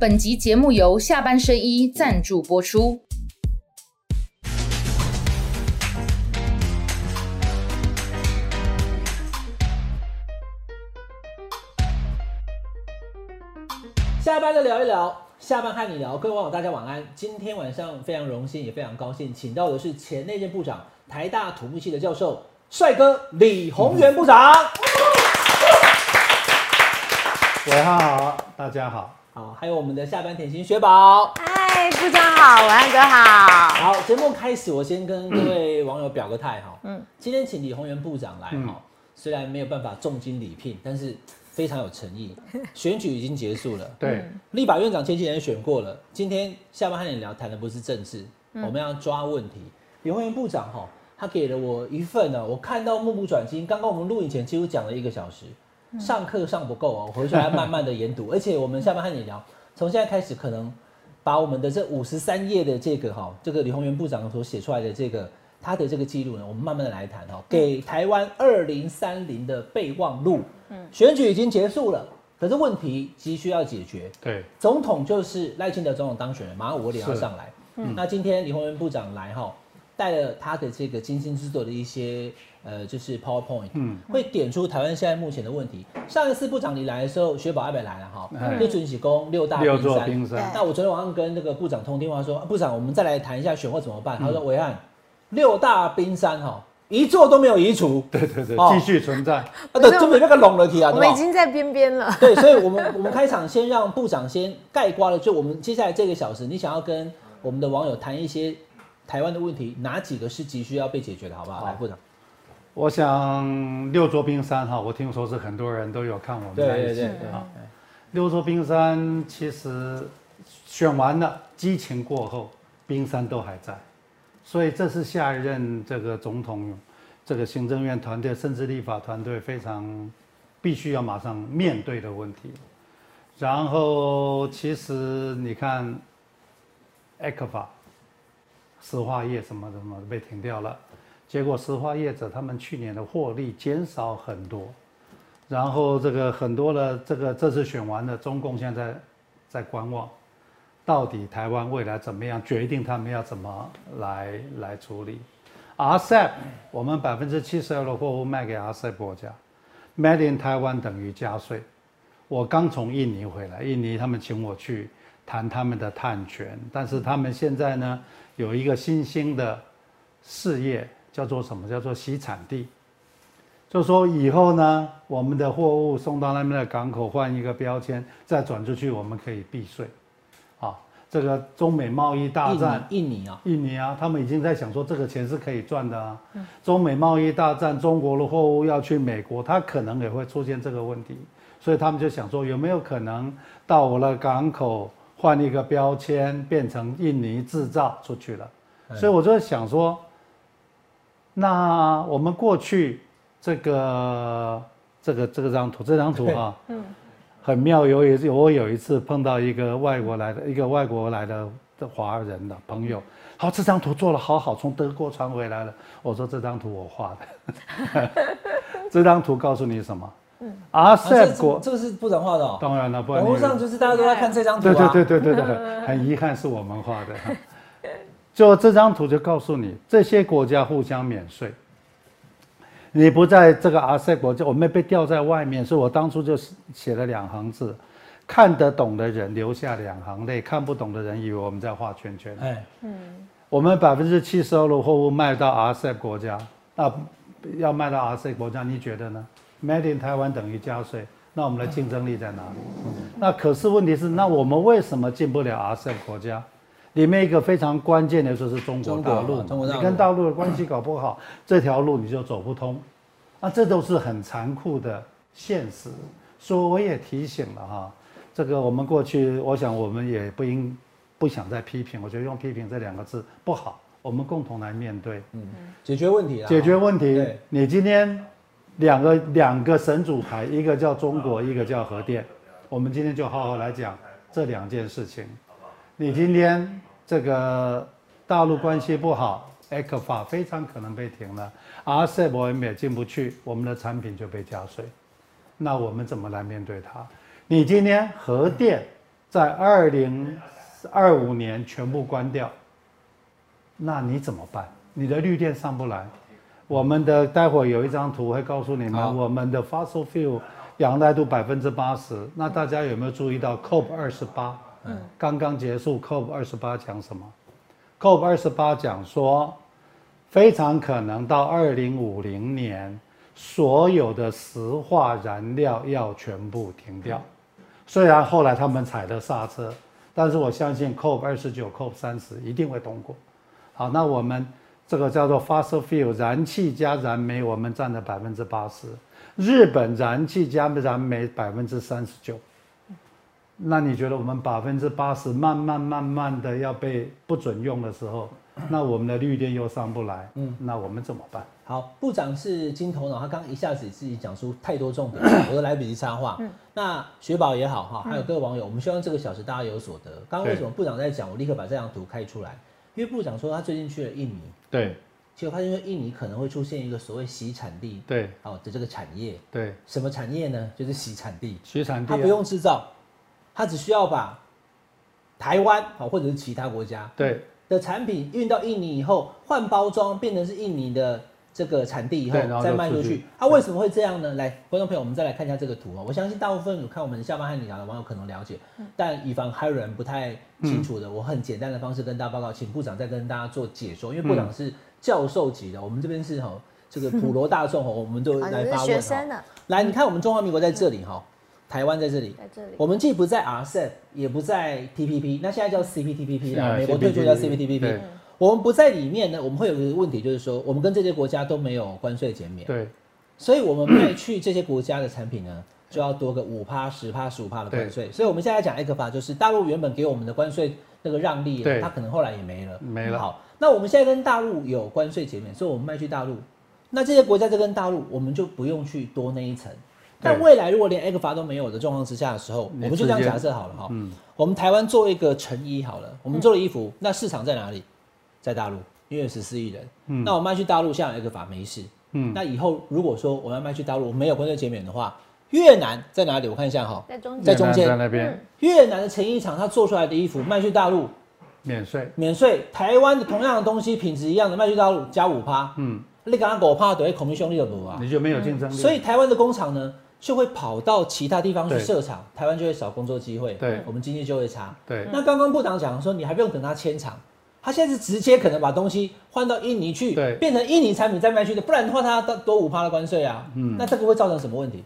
本集节目由下半身衣赞助播出。下班的聊一聊，下班和你聊，各位网友大家晚安。今天晚上非常荣幸，也非常高兴，请到的是前内政部长、台大土木系的教授帅哥李宏源部长。伟汉好，大家好。好，还有我们的下班甜心雪宝。嗨，部长好，文安哥好。好，节目开始，我先跟各位网友表个态哈。嗯，今天请李宏源部长来哈，虽然没有办法重金礼聘，但是非常有诚意。选举已经结束了，对，立法院长前几年选过了。今天下班和你聊，谈的不是政治，我们要抓问题。李宏源部长哈，他给了我一份呢，我看到目不转睛。刚刚我们录影前几乎讲了一个小时。上课上不够哦，我回去还要慢慢的研读，而且我们下班和你聊，从现在开始可能把我们的这五十三页的这个哈，这个李宏源部长所写出来的这个他的这个记录呢，我们慢慢的来谈哈，给台湾二零三零的备忘录。嗯，选举已经结束了，可是问题急需要解决。对，总统就是赖清德总统当选人，马上五点要上来。嗯，那今天李宏源部长来哈，带了他的这个精心制作的一些。呃，就是 PowerPoint，嗯，会点出台湾现在目前的问题。上一次部长你来的时候，雪宝阿北来了哈，就准许攻六大冰山。那我昨天晚上跟那个部长通电话说，部长，我们再来谈一下选货怎么办？他说，伟汉，六大冰山哈，一座都没有移除，对对对，继续存在。啊，对，就没那个拢了题啊，我们已经在边边了。对，所以我们我们开场先让部长先盖瓜了，就我们接下来这个小时，你想要跟我们的网友谈一些台湾的问题，哪几个是急需要被解决的，好不好？来，部长。我想六座冰山哈，我听说是很多人都有看我们在一起啊。六座冰山其实选完了，激情过后，冰山都还在，所以这是下一任这个总统、这个行政院团队甚至立法团队非常必须要马上面对的问题。然后其实你看，埃克法、石化业什么什么被停掉了。结果石化业者他们去年的获利减少很多，然后这个很多的这个这次选完了，中共现在在观望，到底台湾未来怎么样，决定他们要怎么来来处理。RCEP 我们百分之七十二的货物卖给 RCEP 国家，Made in 台湾等于加税。我刚从印尼回来，印尼他们请我去谈他们的碳权，但是他们现在呢有一个新兴的事业。叫做什么？叫做洗产地，就说以后呢，我们的货物送到那边的港口换一个标签，再转出去，我们可以避税。啊，这个中美贸易大战，印尼啊，印尼啊，他们已经在想说这个钱是可以赚的啊。中美贸易大战，中国的货物要去美国，它可能也会出现这个问题，所以他们就想说有没有可能到我的港口换一个标签，变成印尼制造出去了。所以我就想说。那我们过去这个这个这个张图，这张图啊，嗯，很妙。有一我有一次碰到一个外国来的一个外国来的的华人的朋友，好，这张图做的好好，从德国传回来了。我说这张图我画的，这张图告诉你什么？嗯，阿塞国，这个是部长画的。哦当然了，网络上就是大家都在看这张图。对对对对对对，很遗憾是我们画的。就这张图就告诉你，这些国家互相免税。你不在这个 RCEP 国家，我们被吊在外面。所以我当初就写了两行字：看得懂的人留下两行泪，看不懂的人以为我们在画圈圈。哎，嗯，我们百分之七十二的货物卖到 RCEP 国家，那要卖到 RCEP 国家，你觉得呢？Made in 台湾等于加税，那我们的竞争力在哪里？那可是问题是，那我们为什么进不了 RCEP 国家？里面一个非常关键的就是中国大陆，你跟大陆的关系搞不好，这条路你就走不通，啊，这都是很残酷的现实。所以我也提醒了哈，这个我们过去，我想我们也不应不想再批评，我觉得用批评这两个字不好，我们共同来面对，嗯，解决问题，解决问题。你今天两个两个神主牌，一个叫中国，一个叫核电，我们今天就好好来讲这两件事情。你今天这个大陆关系不好 e c 法非常可能被停了，RCEP 我们也进不去，我们的产品就被加税，那我们怎么来面对它？你今天核电在二零二五年全部关掉，那你怎么办？你的绿电上不来。我们的待会有一张图会告诉你们，我们的 fossil fuel 仰赖度百分之八十。那大家有没有注意到 COP 二十八？嗯，刚刚结束 COP 二十八讲什么？COP 二十八讲说，非常可能到二零五零年，所有的石化燃料要全部停掉。虽然后来他们踩了刹车，但是我相信 COP 二十九、COP 三十一定会通过。好，那我们。这个叫做 fossil fuel，燃气加燃煤，我们占了百分之八十。日本燃气加燃煤百分之三十九。那你觉得我们百分之八十慢慢慢慢的要被不准用的时候，那我们的绿电又上不来，嗯，那我们怎么办？好，部长是金头脑，他刚一下子自己讲出太多重点，我都来不及插话。嗯那雪宝也好哈，还有各位网友，我们希望这个小时大家有所得。刚刚为什么部长在讲？我立刻把这张图开出来。因为部长说他最近去了印尼，对，结果发现说印尼可能会出现一个所谓洗产地，对，哦的这个产业，对，什么产业呢？就是洗产地，洗产地，他不用制造，他只需要把台湾好或者是其他国家对的产品运到印尼以后，换包装变成是印尼的。这个产地以后再卖出去，它为什么会这样呢？来，观众朋友，我们再来看一下这个图啊。我相信大部分有看我们下班和你聊的网友可能了解，但以防还有人不太清楚的，我很简单的方式跟大家报告，请部长再跟大家做解说。因为部长是教授级的，我们这边是哈这个普罗大众哈，我们都来发问 哈。来，你看我们中华民国在这里哈，台湾在这里，在这里，我们既不在 RCEP，也不在 TPP，那现在叫 CPTPP 了，美国退出叫 CPTPP。我们不在里面呢，我们会有一个问题，就是说我们跟这些国家都没有关税减免，对，所以我们卖去这些国家的产品呢，就要多个五趴、十趴、十五趴的关税。所以我们现在讲 A 克法，就是大陆原本给我们的关税那个让利，它可能后来也没了，没了。好，那我们现在跟大陆有关税减免，所以我们卖去大陆，那这些国家在跟大陆，我们就不用去多那一层。但未来如果连 A 克法都没有的状况之下的时候，我们就这样假设好了哈，嗯，我们台湾做一个成衣好了，我们做了衣服，那市场在哪里？在大陆，因为十四亿人，嗯，那我卖去大陆，像一个法没事，嗯，那以后如果说我要卖去大陆没有关税减免的话，越南在哪里？我看一下哈，在中在中间，在那边。越南的成衣厂，它做出来的衣服卖去大陆，免税，免税。台湾的同样的东西，品质一样的卖去大陆加五趴，嗯，你刚刚五趴等于孔明兄弟的多啊，你就没有竞争力。所以台湾的工厂呢，就会跑到其他地方去设厂，台湾就会少工作机会，对，我们经济就会差。对，那刚刚部长讲说，你还不用等他迁厂。他现在是直接可能把东西换到印尼去，对，变成印尼产品再卖去的，不然的话他多多五趴的关税啊。嗯，那这个会造成什么问题？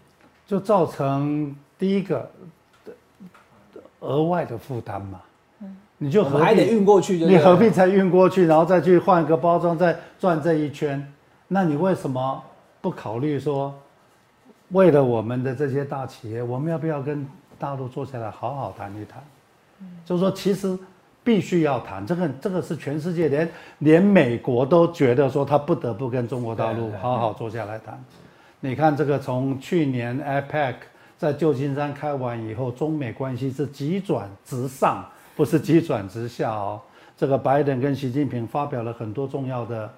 就造成第一个额外的负担嘛。嗯，你就还得运过去，你何必才运过去，然后再去换个包装，再转这一圈？那你为什么不考虑说，为了我们的这些大企业，我们要不要跟大陆坐下来好好谈一谈？就是说其实。必须要谈这个，这个是全世界连连美国都觉得说他不得不跟中国大陆好好坐下来谈。你看这个从去年 APEC 在旧金山开完以后，中美关系是急转直上，不是急转直下哦。这个拜登跟习近平发表了很多重要的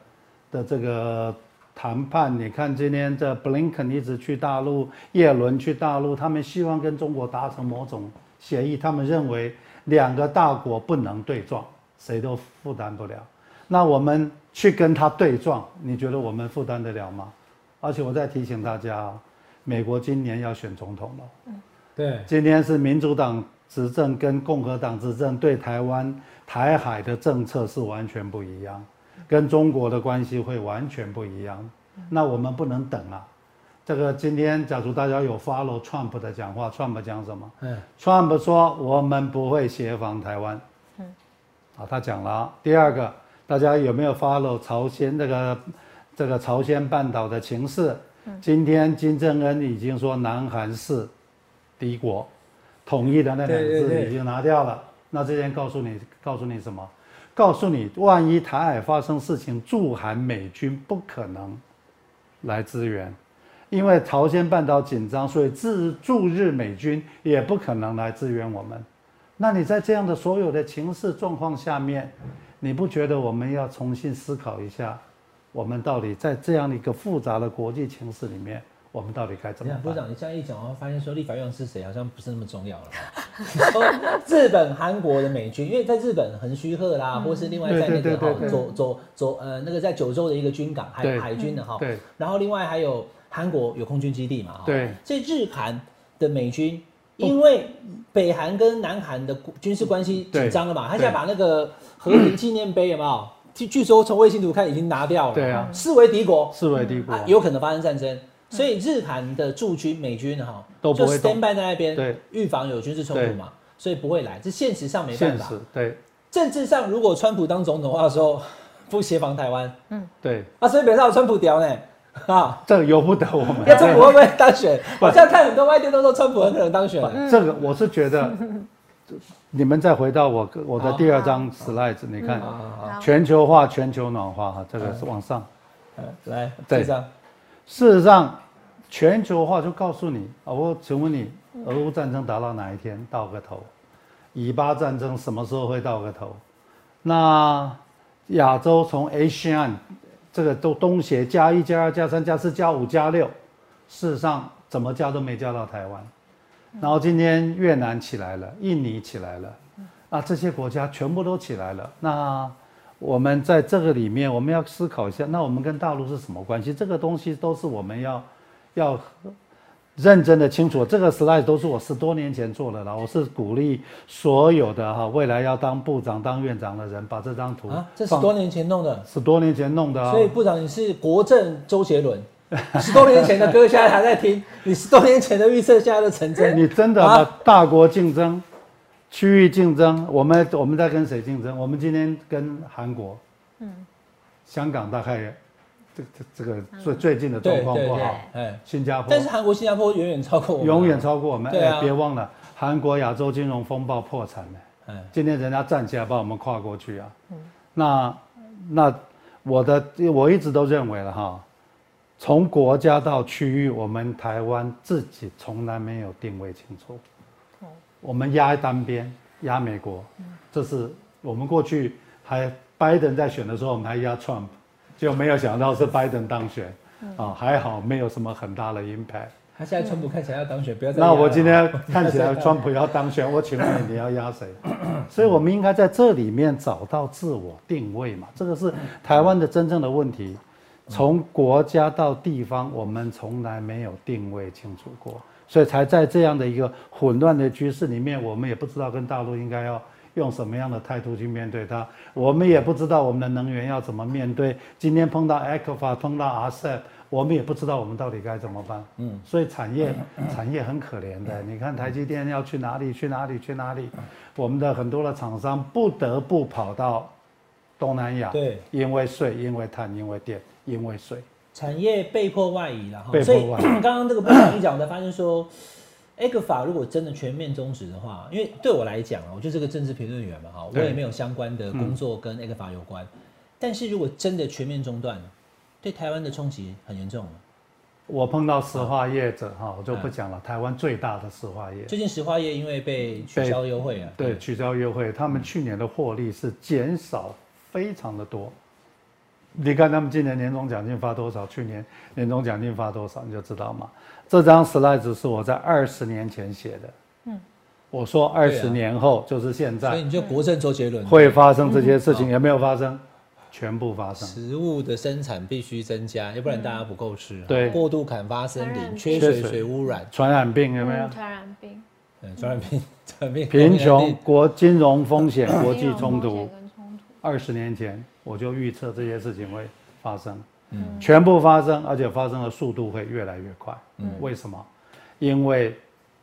的这个谈判。你看今天这布林肯一直去大陆，耶伦去大陆，他们希望跟中国达成某种协议，他们认为。两个大国不能对撞，谁都负担不了。那我们去跟他对撞，你觉得我们负担得了吗？而且我再提醒大家，美国今年要选总统了。嗯，对，今天是民主党执政跟共和党执政，对台湾台海的政策是完全不一样，跟中国的关系会完全不一样。那我们不能等啊。这个今天，假如大家有 follow Trump 的讲话，Trump 讲什么？嗯，Trump 说我们不会协防台湾。嗯，啊，他讲了。第二个，大家有没有 follow 朝鲜这个这个朝鲜半岛的情势？今天金正恩已经说南韩是敌国，统一的那两个字已经拿掉了。那这边告诉你，告诉你什么？告诉你，万一台海发生事情，驻韩美军不可能来支援。因为朝鲜半岛紧张，所以自驻日美军也不可能来支援我们。那你在这样的所有的情势状况下面，你不觉得我们要重新思考一下，我们到底在这样的一个复杂的国际情势里面，我们到底该怎么办？部长，你这样一讲，我发现说立法院是谁好像不是那么重要了。日本、韩国的美军，因为在日本横须贺啦，或是另外在那个哈左左左呃那个在九州的一个军港海海军的哈，对，然后另外还有韩国有空军基地嘛，对，所以日韩的美军，因为北韩跟南韩的军事关系紧张了嘛，他现在把那个和平纪念碑有没有？据据说从卫星图看已经拿掉了，对啊，视为敌国，视为敌国，有可能发生战争。所以日韩的驻军美军哈都不会 stand by 在那边，对，预防有军事冲突嘛，所以不会来。这现实上没办法。对，政治上如果川普当总统的话，说 不协防台湾，嗯，对。啊，所以别让川普屌呢，啊，这个由不得我们。那川普会不会当选？我现在看很多外电都说川普很可能当选。这个我是觉得，你们再回到我我的第二张 slide，你看，全球化、全球暖化哈，这个是往上，来，这张。事实上，全球化就告诉你啊，我请问你，俄乌战争打到哪一天到个头？以巴战争什么时候会到个头？那亚洲从 ASEAN 这个都东协加一加二加三加四加五加六，事实上怎么加都没加到台湾。然后今天越南起来了，印尼起来了，啊，这些国家全部都起来了。那我们在这个里面，我们要思考一下，那我们跟大陆是什么关系？这个东西都是我们要要认真的清楚。这个 slide 都是我十多年前做的了。我是鼓励所有的哈未来要当部长、当院长的人，把这张图啊，这十多年前弄的，十多年前弄的。所以部长你是国政周杰伦，十多年前的歌现在还在听，你十多年前的预测现在都成真。你真的把大国竞争。区域竞争，我们我们在跟谁竞争？我们今天跟韩国，嗯，香港大概这这这个最最近的状况不好，哎，新加坡，但是韩国、新加坡远远超过我们，永远超过我们。哎，别忘了，韩国亚洲金融风暴破产了，嗯，今天人家站起来把我们跨过去啊。嗯，那那我的我一直都认为了哈，从国家到区域，我们台湾自己从来没有定位清楚。我们压单边，压美国，这是我们过去还拜登在选的时候，我们还压 Trump，就没有想到是拜登当选，啊，还好没有什么很大的 impact。他现在川普看起来要当选，不要再。那我今天看起来 川普要当选，我请问你，你要压谁？所以我们应该在这里面找到自我定位嘛，这个是台湾的真正的问题。从国家到地方，我们从来没有定位清楚过。所以才在这样的一个混乱的局势里面，我们也不知道跟大陆应该要用什么样的态度去面对它。我们也不知道我们的能源要怎么面对。今天碰到 ECFA，碰到 RCEP，我们也不知道我们到底该怎么办。嗯，所以产业产业很可怜的。你看台积电要去哪里？去哪里？去哪里？我们的很多的厂商不得不跑到东南亚。对，因为税，因为碳，因为电，因为水。产业被迫外移了哈，所以 刚刚这个部长一讲，我才发现说，A 克法如果真的全面终止的话，因为对我来讲啊，我就是个政治评论员嘛哈，我也没有相关的工作跟 A 克法有关。但是如果真的全面中断，对台湾的冲击很严重我碰到石化业者哈，我就不讲了。台湾最大的石化业，最近石化业因为被取消优惠啊，对，取消优惠，他们去年的获利是减少非常的多。你看他们今年年终奖金发多少？去年年终奖金发多少？你就知道嘛。这张 slide 是我在二十年前写的。嗯，我说二十年后就是现在。所以你就国政周杰伦会发生这些事情，有没有发生？全部发生。食物的生产必须增加，要不然大家不够吃。对，过度砍伐森林，缺水、水污染、传染病有没有？传染病。嗯，传染病、传染病。贫穷、国金融风险、国际冲突。二十年前。我就预测这些事情会发生，嗯，全部发生，而且发生的速度会越来越快。嗯，为什么？因为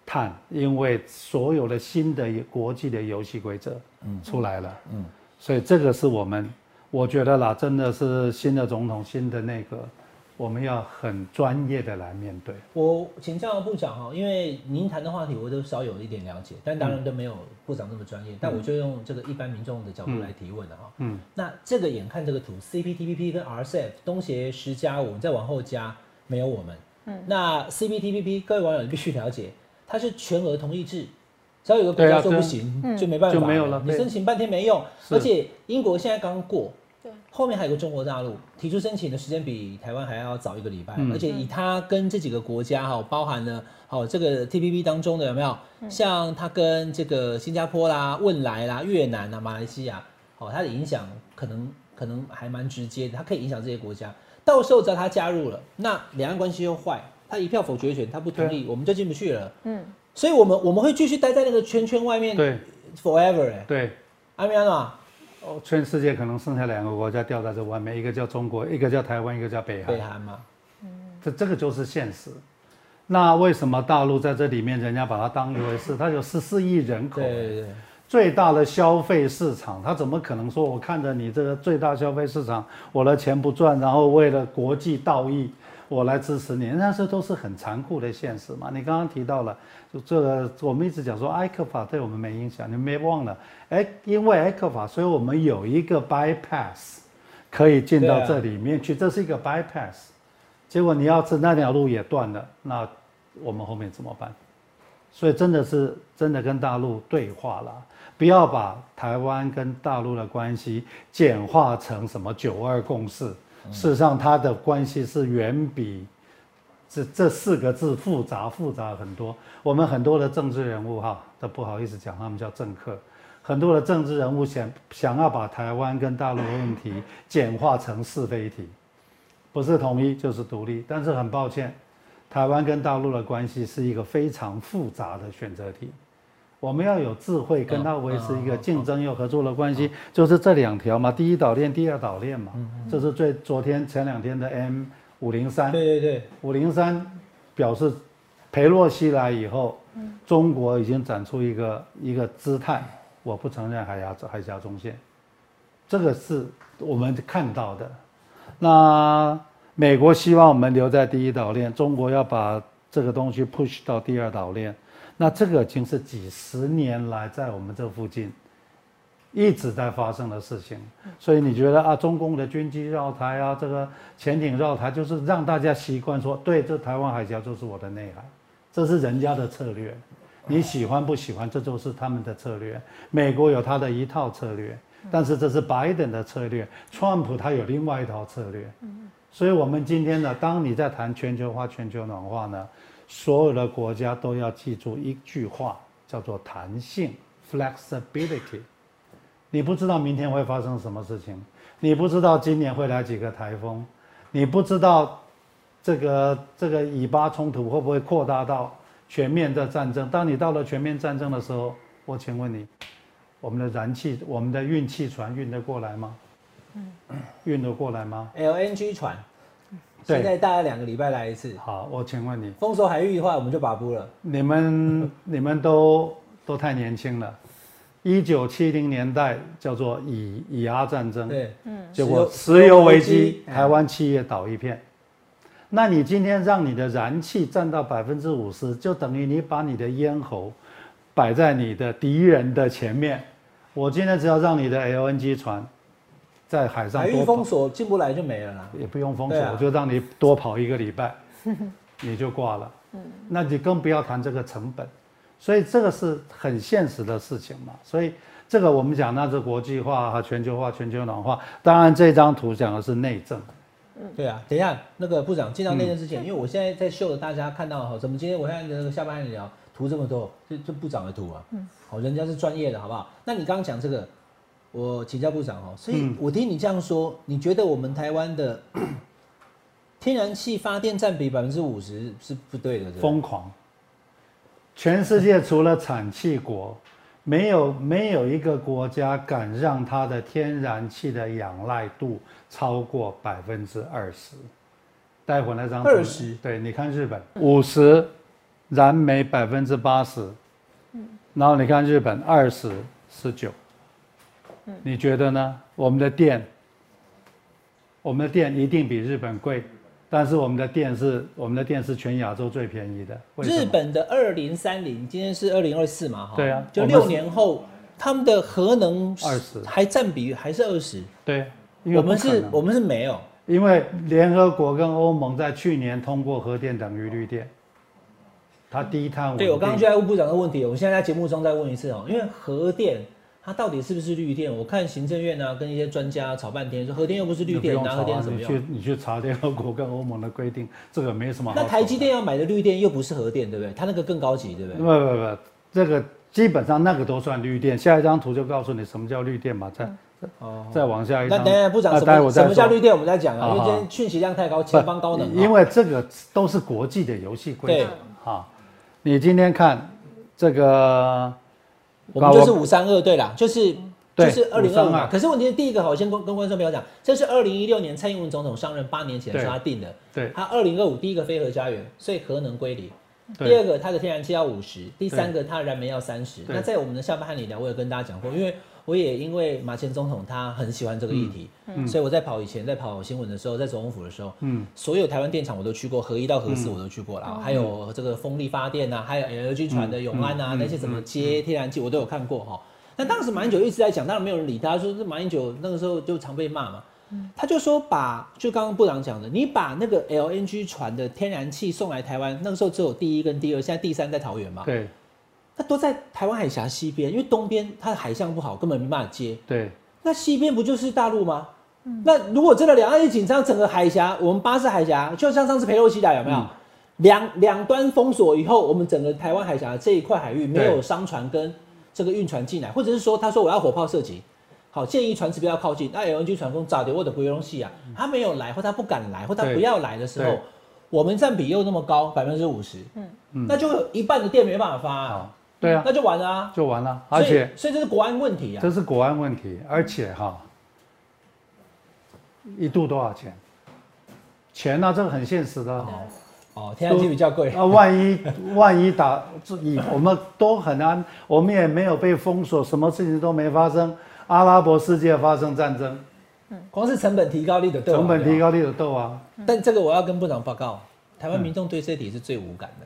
碳，因为所有的新的国际的游戏规则，嗯，出来了，嗯，所以这个是我们，我觉得啦，真的是新的总统，新的那个。我们要很专业的来面对。我请教部长哈，因为您谈的话题我都稍有一点了解，但当然都没有部长那么专业。但我就用这个一般民众的角度来提问了哈。嗯。那这个眼看这个图，CPTPP 跟 RCEP 东协十加五，再往后加没有我们。嗯。那 CPTPP 各位网友你必须了解，它是全额同意制，只要有个国家说不行，就没办法，就没有了。你申请半天没用，而且英国现在刚过。对，后面还有个中国大陆提出申请的时间比台湾还要早一个礼拜，而且以它跟这几个国家哈，包含了好这个 T P P 当中的有没有？像它跟这个新加坡啦、汶莱啦、越南啊、马来西亚，好，它的影响可能可能还蛮直接的，它可以影响这些国家。到时候只要它加入了，那两岸关系又坏，它一票否决权，它不同意，我们就进不去了。嗯，所以我们我们会继续待在那个圈圈外面，对，forever 哎，对，阿米安娜。哦，全世界可能剩下两个国家掉在这外面，一个叫中国，一个叫台湾，一个叫北韩。北韩嘛，嗯，这这个就是现实。那为什么大陆在这里面，人家把它当一回事？它有十四亿人口，对对对，最大的消费市场，它怎么可能说我看着你这个最大消费市场，我的钱不赚，然后为了国际道义？我来支持你，那这都是很残酷的现实嘛。你刚刚提到了，就这个我们一直讲说埃克法对我们没影响，你没忘了？哎，因为埃克法，所以我们有一个 bypass 可以进到这里面去，这是一个 bypass。结果你要是那条路也断了，那我们后面怎么办？所以真的是真的跟大陆对话了，不要把台湾跟大陆的关系简化成什么九二共识。事实上，它的关系是远比这这四个字复杂复杂很多。我们很多的政治人物哈，都不好意思讲，他们叫政客。很多的政治人物想想要把台湾跟大陆的问题简化成是非题，不是统一就是独立。但是很抱歉，台湾跟大陆的关系是一个非常复杂的选择题。我们要有智慧，跟他维持一个竞争又合作的关系，就是这两条嘛。第一岛链，第二岛链嘛。这是最昨天前两天的 M 五零三。对对对，五零三表示，裴洛西来以后，中国已经展出一个一个姿态，我不承认海峡海峡中线，这个是我们看到的。那美国希望我们留在第一岛链，中国要把这个东西 push 到第二岛链。那这个已经是几十年来在我们这附近一直在发生的事情，所以你觉得啊，中共的军机绕台啊，这个潜艇绕台，就是让大家习惯说，对，这台湾海峡就是我的内海，这是人家的策略，你喜欢不喜欢，这就是他们的策略。美国有他的一套策略，但是这是拜登的策略，川普他有另外一套策略。所以我们今天呢，当你在谈全球化、全球暖化呢？所有的国家都要记住一句话，叫做弹性 （flexibility）。你不知道明天会发生什么事情，你不知道今年会来几个台风，你不知道这个这个以巴冲突会不会扩大到全面的战争。当你到了全面战争的时候，我请问你，我们的燃气、我们的运气船运得过来吗？嗯，运得过来吗？LNG 船。现在大概两个礼拜来一次。好，我请问你，丰收海域的话，我们就把布了。你们你们都都太年轻了。一九七零年代叫做以以阿战争，对，嗯，结果石油危机，台湾企业倒一片。那你今天让你的燃气占到百分之五十，就等于你把你的咽喉摆在你的敌人的前面。我今天只要让你的 LNG 船。在海上，海域封锁进不来就没了啦，也不用封锁，我就让你多跑一个礼拜，你就挂了。嗯，那你更不要谈这个成本，所以这个是很现实的事情嘛。所以这个我们讲那是国际化和全球化、全球暖化。当然这张图讲的是内政。嗯，对啊。等一下，那个部长进到内政之前，因为我现在在秀的，大家看到哈，怎么今天我看那个下半聊图这么多，这这部长的图啊，嗯，好，人家是专业的，好不好？那你刚刚讲这个。我请教部长哦，所以我听你这样说，你觉得我们台湾的天然气发电占比百分之五十是不对的？疯狂！全世界除了产气国，没有没有一个国家敢让它的天然气的仰赖度超过百分之二十。待会那张二十，对，你看日本五十，燃煤百分之八十，嗯，然后你看日本二十十九。你觉得呢？我们的电，我们的电一定比日本贵，但是我们的电是我们的电是全亚洲最便宜的。日本的二零三零，今天是二零二四嘛？哈，对啊，就六年后，他们的核能二十还占比还是二十？对，我们是我们是没有，因为联合国跟欧盟在去年通过核电等于绿电，它低碳。对我刚刚就在问部长的问题，我现在在节目中再问一次哦，因为核电。它到底是不是绿电？我看行政院啊，跟一些专家吵半天，说核电又不是绿电，拿核电什么用？你去你去查联合国跟欧盟的规定，这个没什么。那台积电要买的绿电又不是核电，对不对？它那个更高级，对不对？不不不，这个基本上那个都算绿电。下一张图就告诉你什么叫绿电嘛，再哦再往下一张。那等下部长什么什么叫绿电？我们再讲啊，因为今天讯息量太高，前方高能。因为这个都是国际的游戏规则啊。你今天看这个，我们就是五三二对啦，就是。就是二零二五，可是问题是第一个，我先跟跟观众朋友讲，这是二零一六年蔡英文总统上任八年前说他定的，对，他二零二五第一个非核家园，所以核能归零。第二个，它的天然气要五十，第三个，它的燃煤要三十。那在我们的下半汉里聊，我有跟大家讲过，因为我也因为马前总统他很喜欢这个议题，所以我在跑以前在跑新闻的时候，在总统府的时候，嗯，所有台湾电厂我都去过，核一到核四我都去过了，还有这个风力发电呐，还有 LG 船的永安啊，那些什么接天然气我都有看过哈。那当时马英九一直在讲，当然没有人理他，说是马英九那个时候就常被骂嘛。他就说把，就刚刚部长讲的，你把那个 LNG 船的天然气送来台湾，那个时候只有第一跟第二，现在第三在桃园嘛。对。那都在台湾海峡西边，因为东边它的海象不好，根本没办法接。对。那西边不就是大陆吗？那如果真的两岸一紧张，整个海峡，我们巴士海峡，就像上次裴洛西来有没有？两两端封锁以后，我们整个台湾海峡这一块海域没有商船跟。这个运船进来，或者是说，他说我要火炮射击，好，建议船只不要靠近。那 LNG 船工早点或者回容器啊，他没有来，或他不敢来，或他不要来的时候，我们占比又那么高，百分之五十，嗯嗯，那就有一半的电没办法发啊，对啊，那就完了啊，就完了。而且，所以这是国安问题啊，这是国安问题，而且哈，一度多少钱？钱呢？这个很现实的。哦，天然气比较贵啊！万一 万一打，以我们都很安，我们也没有被封锁，什么事情都没发生。阿拉伯世界发生战争，嗯，光是成本提高率的斗，成本提高率的斗啊！但这个我要跟部长报告，台湾民众对这题是最无感的，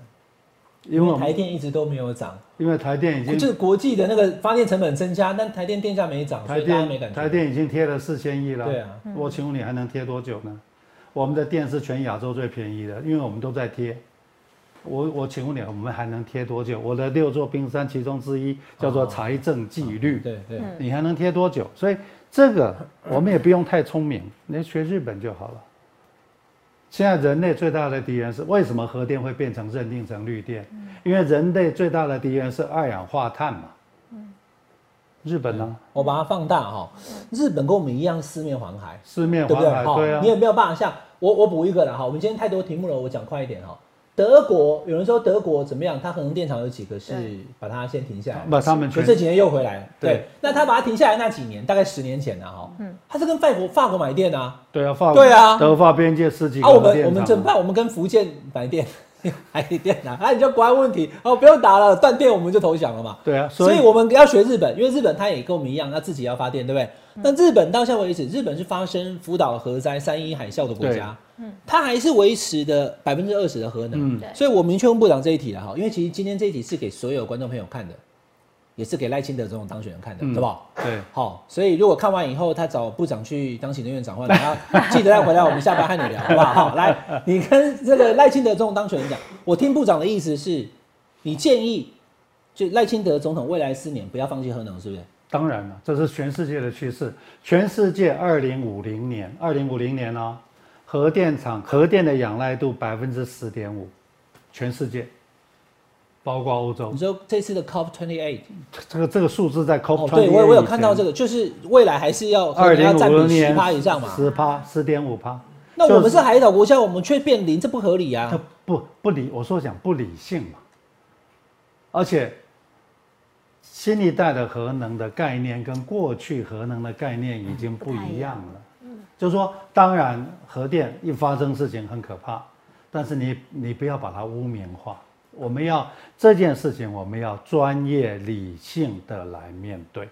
因为台电一直都没有涨，因为台电已经就是国际的那个发电成本增加，但台电电价没涨，台电没感觉。台电已经贴了四千亿了，对啊，我请问你还能贴多久呢？我们的电是全亚洲最便宜的，因为我们都在贴。我我请问你，我们还能贴多久？我的六座冰山其中之一叫做财政纪律，对对，你还能贴多久？所以这个我们也不用太聪明，你学日本就好了。现在人类最大的敌人是为什么核电会变成认定成绿电？因为人类最大的敌人是二氧化碳嘛。日本呢？我把它放大哈。日本跟我们一样四面环海，四面环海，对啊。你也没有办法像我，我补一个了哈。我们今天太多题目了，我讲快一点哈。德国有人说德国怎么样？他可能电厂有几个是把它先停下来，把他们可这几年又回来了。对，那他把它停下来那几年，大概十年前了哈。嗯，他是跟法国法国买电啊。对啊，法对啊，德法边界十几个啊，我们我们怎么办？我们跟福建买电。还电啊？那你就国安问题哦，不用打了，断电我们就投降了嘛。对啊，所以我们要学日本，因为日本它也跟我们一样，它自己要发电，对不对？但日本到现在为止，日本是发生福岛核灾、三一海啸的国家，嗯，它还是维持的百分之二十的核能。嗯，所以我明确问部长这一题了哈，因为其实今天这一题是给所有观众朋友看的。也是给赖清德总统当选人看的，对吧？对，好，所以如果看完以后他找部长去当行政院长，或者要记得再回来，我们下班和你聊，好不好？好，来，你跟这个赖清德总统当选人讲，我听部长的意思是，你建议就赖清德总统未来四年不要放弃核能，是不是？当然了，这是全世界的趋势，全世界二零五零年，二零五零年呢，核电厂核电的仰赖度百分之十点五，全世界。包括欧洲，你说这次的 COP twenty eight，这个这个数字在 COP，对我我有看到这个，就是未来还是要二零五零年十趴以上嘛，十趴十点五趴。那我们是海岛国家，我们却变零，这不合理啊！不不理，我说讲不理性嘛。而且新一代的核能的概念跟过去核能的概念已经不一样了。嗯，就是说，当然核电一发生事情很可怕，但是你你不要把它污名化。我们要这件事情，我们要专业理性的来面对。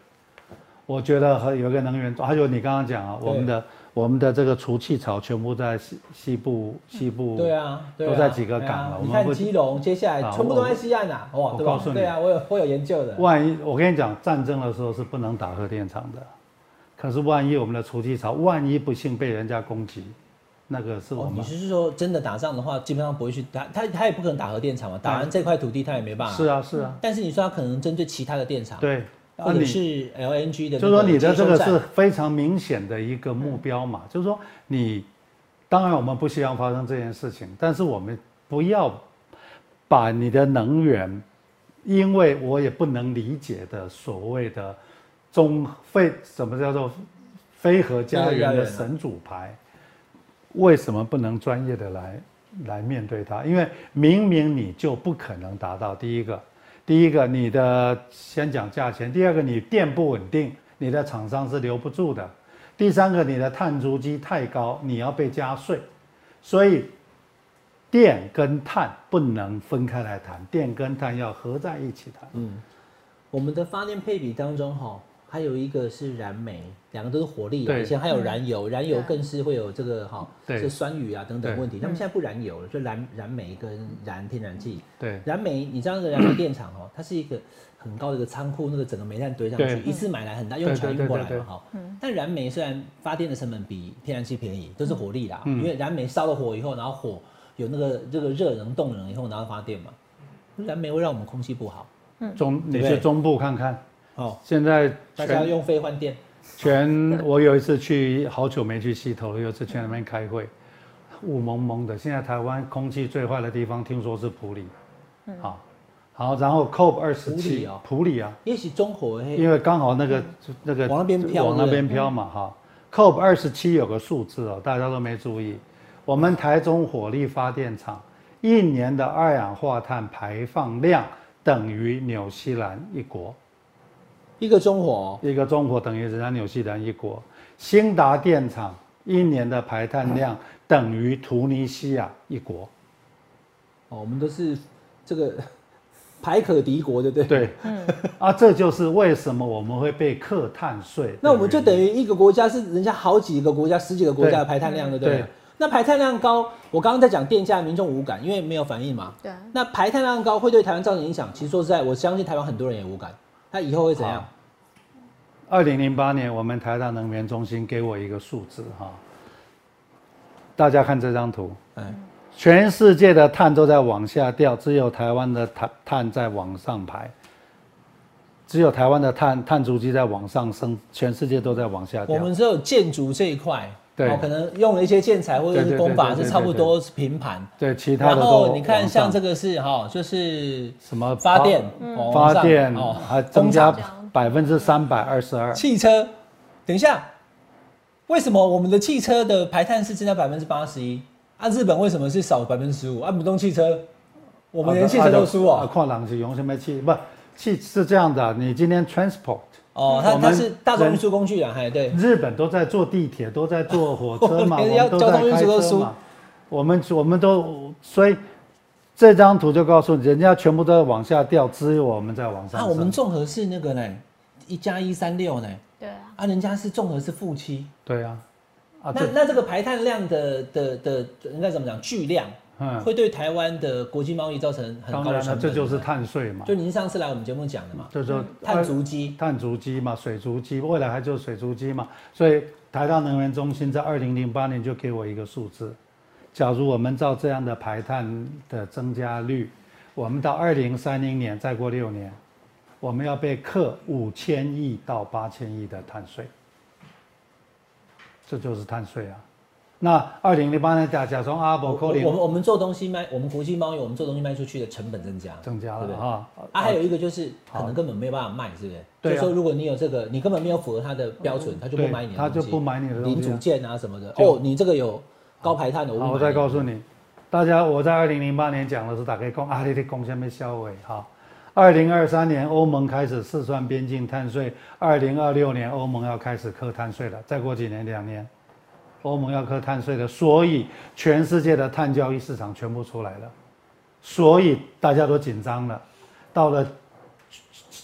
我觉得和有一个能源，还有你刚刚讲啊，我们的我们的这个除气槽全部在西西部西部，对啊，都在几个港了。你看基隆，接下来全部都在西岸呐，哇，对吧？对啊，我有我有研究的。万一我跟你讲，战争的时候是不能打核电厂的，可是万一我们的除气槽万一不幸被人家攻击。那个是我们，你是说真的打仗的话，基本上不会去打他，他也不可能打核电厂嘛。打完这块土地，他也没办法。是啊，是啊。但是你说他可能针对其他的电厂，对，或者是 LNG 的，就是说你的这个是非常明显的一个目标嘛，就是说你，当然我们不希望发生这件事情，但是我们不要把你的能源，因为我也不能理解的所谓的中非什么叫做非核家园的神主牌，为什么不能专业的来来面对它？因为明明你就不可能达到第一个。第一个，你的先讲价钱；第二个，你电不稳定，你的厂商是留不住的；第三个，你的碳足迹太高，你要被加税。所以，电跟碳不能分开来谈，电跟碳要合在一起谈。嗯，我们的发电配比当中，哈。还有一个是燃煤，两个都是火力，以前还有燃油，燃油更是会有这个哈，是酸雨啊等等问题。他们现在不燃油了，就燃燃煤跟燃天然气。对，燃煤，你知道那个燃煤电厂哦，它是一个很高的一个仓库，那个整个煤炭堆上去，一次买来很大，用船运过来嘛哈。但燃煤虽然发电的成本比天然气便宜，都是火力啦，因为燃煤烧了火以后，然后火有那个这个热能动能以后，然后发电嘛。燃煤会让我们空气不好。中，你去中部看看。哦，现在大家用非换电。全我有一次去，好久没去溪头了，有一次去那边开会，雾蒙蒙的。现在台湾空气最坏的地方，听说是普里。好，好，然后 COP 二十七啊，普里啊，也许中火，因为刚好那个那个往那边飘，往那边飘嘛哈。COP 二十七有个数字哦，大家都没注意，我们台中火力发电厂一年的二氧化碳排放量等于纽西兰一国。一个中火，一个中火等于人家纽西兰一国。兴达电厂一年的排碳量等于突尼西亚一国。哦，我们都是这个 排可敌国，对不对？对，嗯，啊，这就是为什么我们会被课碳税。那我们就等于一个国家是人家好几个国家、十几个国家的排碳量，对不对？那排碳量高，我刚刚在讲电价，民众无感，因为没有反应嘛。对。那排碳量高会对台湾造成影响，其实说实在，我相信台湾很多人也无感。那以后会怎样？二零零八年，我们台大能源中心给我一个数字哈，大家看这张图，嗯，全世界的碳都在往下掉，只有台湾的碳碳在往上排，只有台湾的碳碳足迹在往上升，全世界都在往下掉。我们只有建筑这一块。对，可能用了一些建材或者是工法是差不多是平盘。对，其他的然后你看，像这个是哈，就是什么发电，发电哦，还增加百分之三百二十二。汽车，等一下，为什么我们的汽车的排碳是增加百分之八十一？啊，日本为什么是少百分之十五？啊，不动汽车，我们连汽车都输啊。矿冷是用什么汽？不，汽是这样的，你今天 transport。哦，它它是大众运输工具啊，哎，对，日本都在坐地铁，都在坐火车嘛，我们都在开车嘛，我们我们都，所以这张图就告诉你，人家全部都在往下掉，只有我们在往上。那我们综合是那个呢，一加一三六呢，对啊，啊，人家是综合是负七，对啊，啊，那那这个排碳量的的的应该怎么讲？巨量。嗯，会对台湾的国际贸易造成很高的成本。这就是碳税嘛。就您上次来我们节目讲的嘛，就是说碳足迹、碳足迹嘛，水足迹，未来还就是水足迹嘛。所以台大能源中心在二零零八年就给我一个数字，假如我们照这样的排碳的增加率，我们到二零三零年再过六年，我们要被克五千亿到八千亿的碳税，这就是碳税啊。那二零零八年假假装阿伯扣零，我们我们做东西卖，我们国际贸易，我们做东西卖出去的成本增加，增加了哈。啊，还有一个就是可能根本没有办法卖，是不是？对。就说如果你有这个，你根本没有符合它的标准，他就不买你的东西。他就不买你的零组件啊什么的。哦，你这个有高排碳的，我再告诉你，大家我在二零零八年讲的是打开工阿里的贡献被销毁哈。二零二三年欧盟开始试算边境碳税，二零二六年欧盟要开始课碳税了，再过几年两年。欧盟要课碳税的，所以全世界的碳交易市场全部出来了，所以大家都紧张了。到了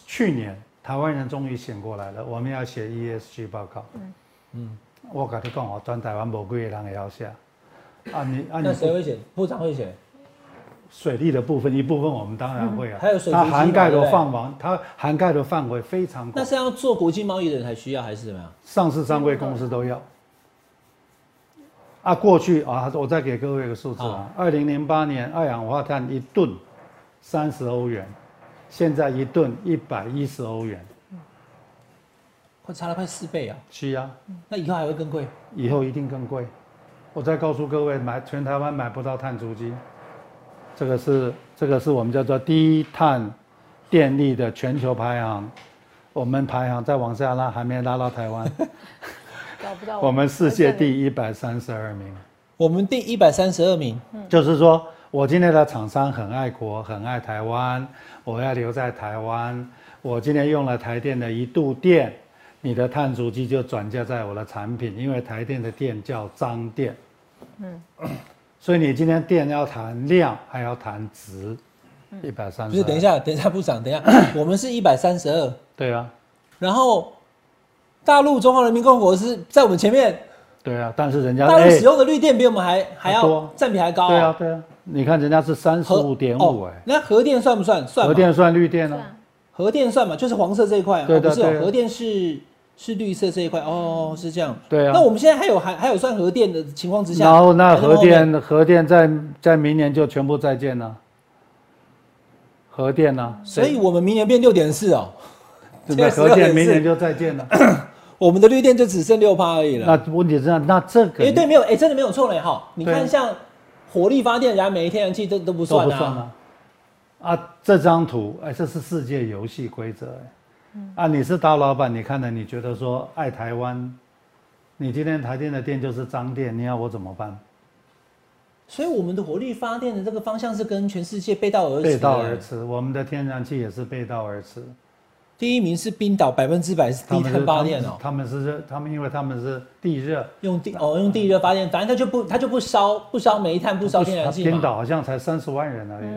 去年，台湾人终于醒过来了，我们要写 ESG 报告。嗯嗯，我跟你讲哦，全台湾无几个人也要写。啊你啊你，那谁会写？部长会写。水利的部分一部分我们当然会啊。还有水它涵盖的范围，它涵盖的范围非常广。那是要做国际贸易的人才需要，还是怎么样？上市商柜公司都要。啊，过去啊，我再给各位一个数字啊，二零零八年二氧化碳一吨三十欧元，现在一吨一百一十欧元，快差了快四倍啊！是啊，那以后还会更贵？以后一定更贵。我再告诉各位，买全台湾买不到碳足迹，这个是这个是我们叫做低碳电力的全球排行，我们排行再往下拉，还没拉到台湾。找不到我们世界第一百三十二名，我们第一百三十二名，就是说我今天的厂商很爱国，很爱台湾，我要留在台湾。我今天用了台电的一度电。你的碳足迹就转嫁在我的产品，因为台电的电叫脏电，嗯，所以你今天电要谈量，还要谈值，一百三十。不是，等一下，等一下，部长，等一下，我们是一百三十二，对啊，然后大陆中华人民共和国是在我们前面，对啊，但是人家大陆使用的绿电比我们还还要占比还高，对啊，对啊，你看人家是三十五点五，哎，那核电算不算？算，核电算绿电呢？核电算嘛，就是黄色这一块，对不是，核电是。是绿色这一块哦，是这样。对啊。那我们现在还有还还有算核电的情况之下，然后那核电核电在在明年就全部再建了。核电呢？所以我们明年变六点四哦。对，核电明年就再建了。我们的绿电就只剩六趴而已了。那问题是那这个？哎，对，没有，哎，真的没有错嘞哈。你看，像火力发电、燃煤、天然气都都不算啊。啊，这张图，哎，这是世界游戏规则哎。啊，你是大老板，你看了，你觉得说爱台湾，你今天台电的电就是脏电，你要我怎么办？所以我们的火力发电的这个方向是跟全世界背道而驰。背道而驰，我们的天然气也是背道而驰。第一名是冰岛，百分之百是低碳发电哦。他们是热，他们因为他们是地热，用地哦用地热发电，反正他就不他就不烧不烧煤炭，不烧天然气冰岛好像才三十万人而已。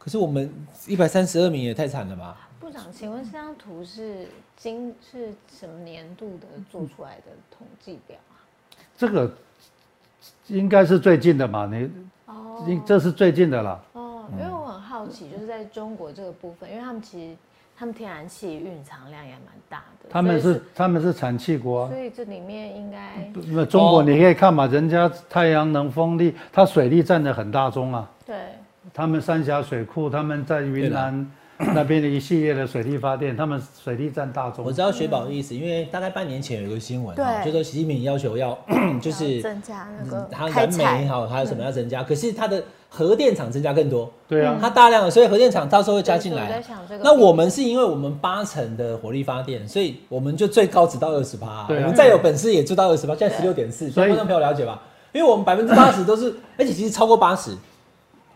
可是我们一百三十二名也太惨了吧？部长，请问这张图是今是什么年度的做出来的统计表啊？这个应该是最近的嘛？你哦，这是最近的了。哦，因为我很好奇，就是在中国这个部分，因为他们其实他们天然气蕴藏量也蛮大的。他们是他们是产气国，所以这里面应该那中国你可以看嘛，人家太阳能、风力，它水力占的很大宗啊。对。他们三峡水库，他们在云南 那边的一系列的水利发电，他们水利占大宗。我知道雪宝的意思，因为大概半年前有一个新闻，就说习近平要求要 就是增加那个他燃煤好，还有什么要增加，可是他的核电厂增加更多。对啊，他大量的，所以核电厂到时候会加进来。那我们是因为我们八成的火力发电，所以我们就最高只到二十八。我们再有本事也做到二十八，现在十六点四，所以观众朋友了解吧？因为我们百分之八十都是，而且其实超过八十。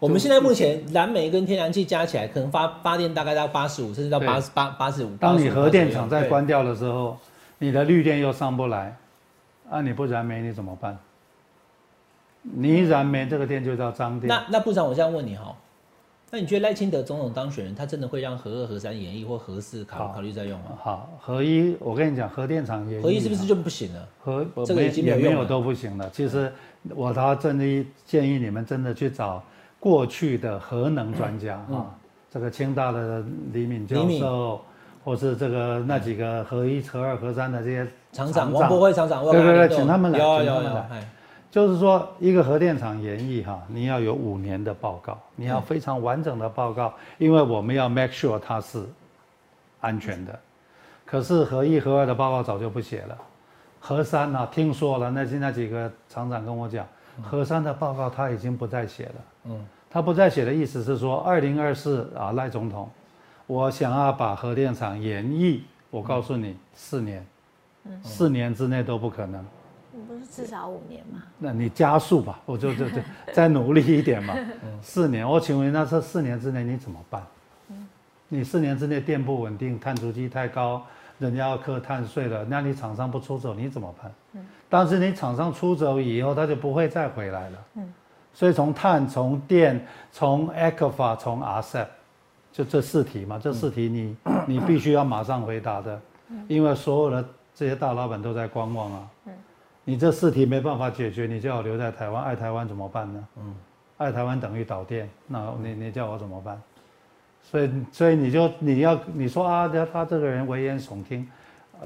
我们现在目前燃煤跟天然气加起来，可能发发电大概到八十五，甚至到八十八八十五。当你核电厂在关掉的时候，你的绿电又上不来，啊，你不燃煤你怎么办？你一燃煤，这个电就叫脏电。那那部长，我这样问你哈，那你觉得赖清德总统当选人，他真的会让核二、核三演绎或核四考考虑再用吗？好，核一，我跟你讲，核电厂也核一是不是就不行了？核这个已经没有都不行了。其实我倒真的建议你们真的去找。过去的核能专家啊，这个清大的李敏教授，或是这个那几个核一、核二、核三的这些厂长，王博会厂长，对对对，请他们来，请他们来。就是说，一个核电厂研议哈，你要有五年的报告，你要非常完整的报告，因为我们要 make sure 它是安全的。可是核一、核二的报告早就不写了，核三呢，听说了，那那几个厂长跟我讲。核三的报告他已经不再写了。嗯，他不再写的意思是说，二零二四啊，赖总统，我想要把核电厂延役，我告诉你，四年，四年之内都不可能。不是至少五年吗？那你加速吧，我就就就 再努力一点嘛。四年，我请问那这四年之内你怎么办？你四年之内电不稳定，碳足迹太高，人家要课碳税了，那你厂商不出走，你怎么办？但是你厂商出走以后，他就不会再回来了。嗯，所以从碳、从电、从 a q u a 从 RCEP，就这四题嘛，这四题你 你必须要马上回答的，因为所有的这些大老板都在观望啊。嗯，你这四题没办法解决，你叫我留在台湾爱台湾怎么办呢？嗯，爱台湾等于导电，那你你叫我怎么办？所以所以你就你要你说啊，他他这个人危言耸听。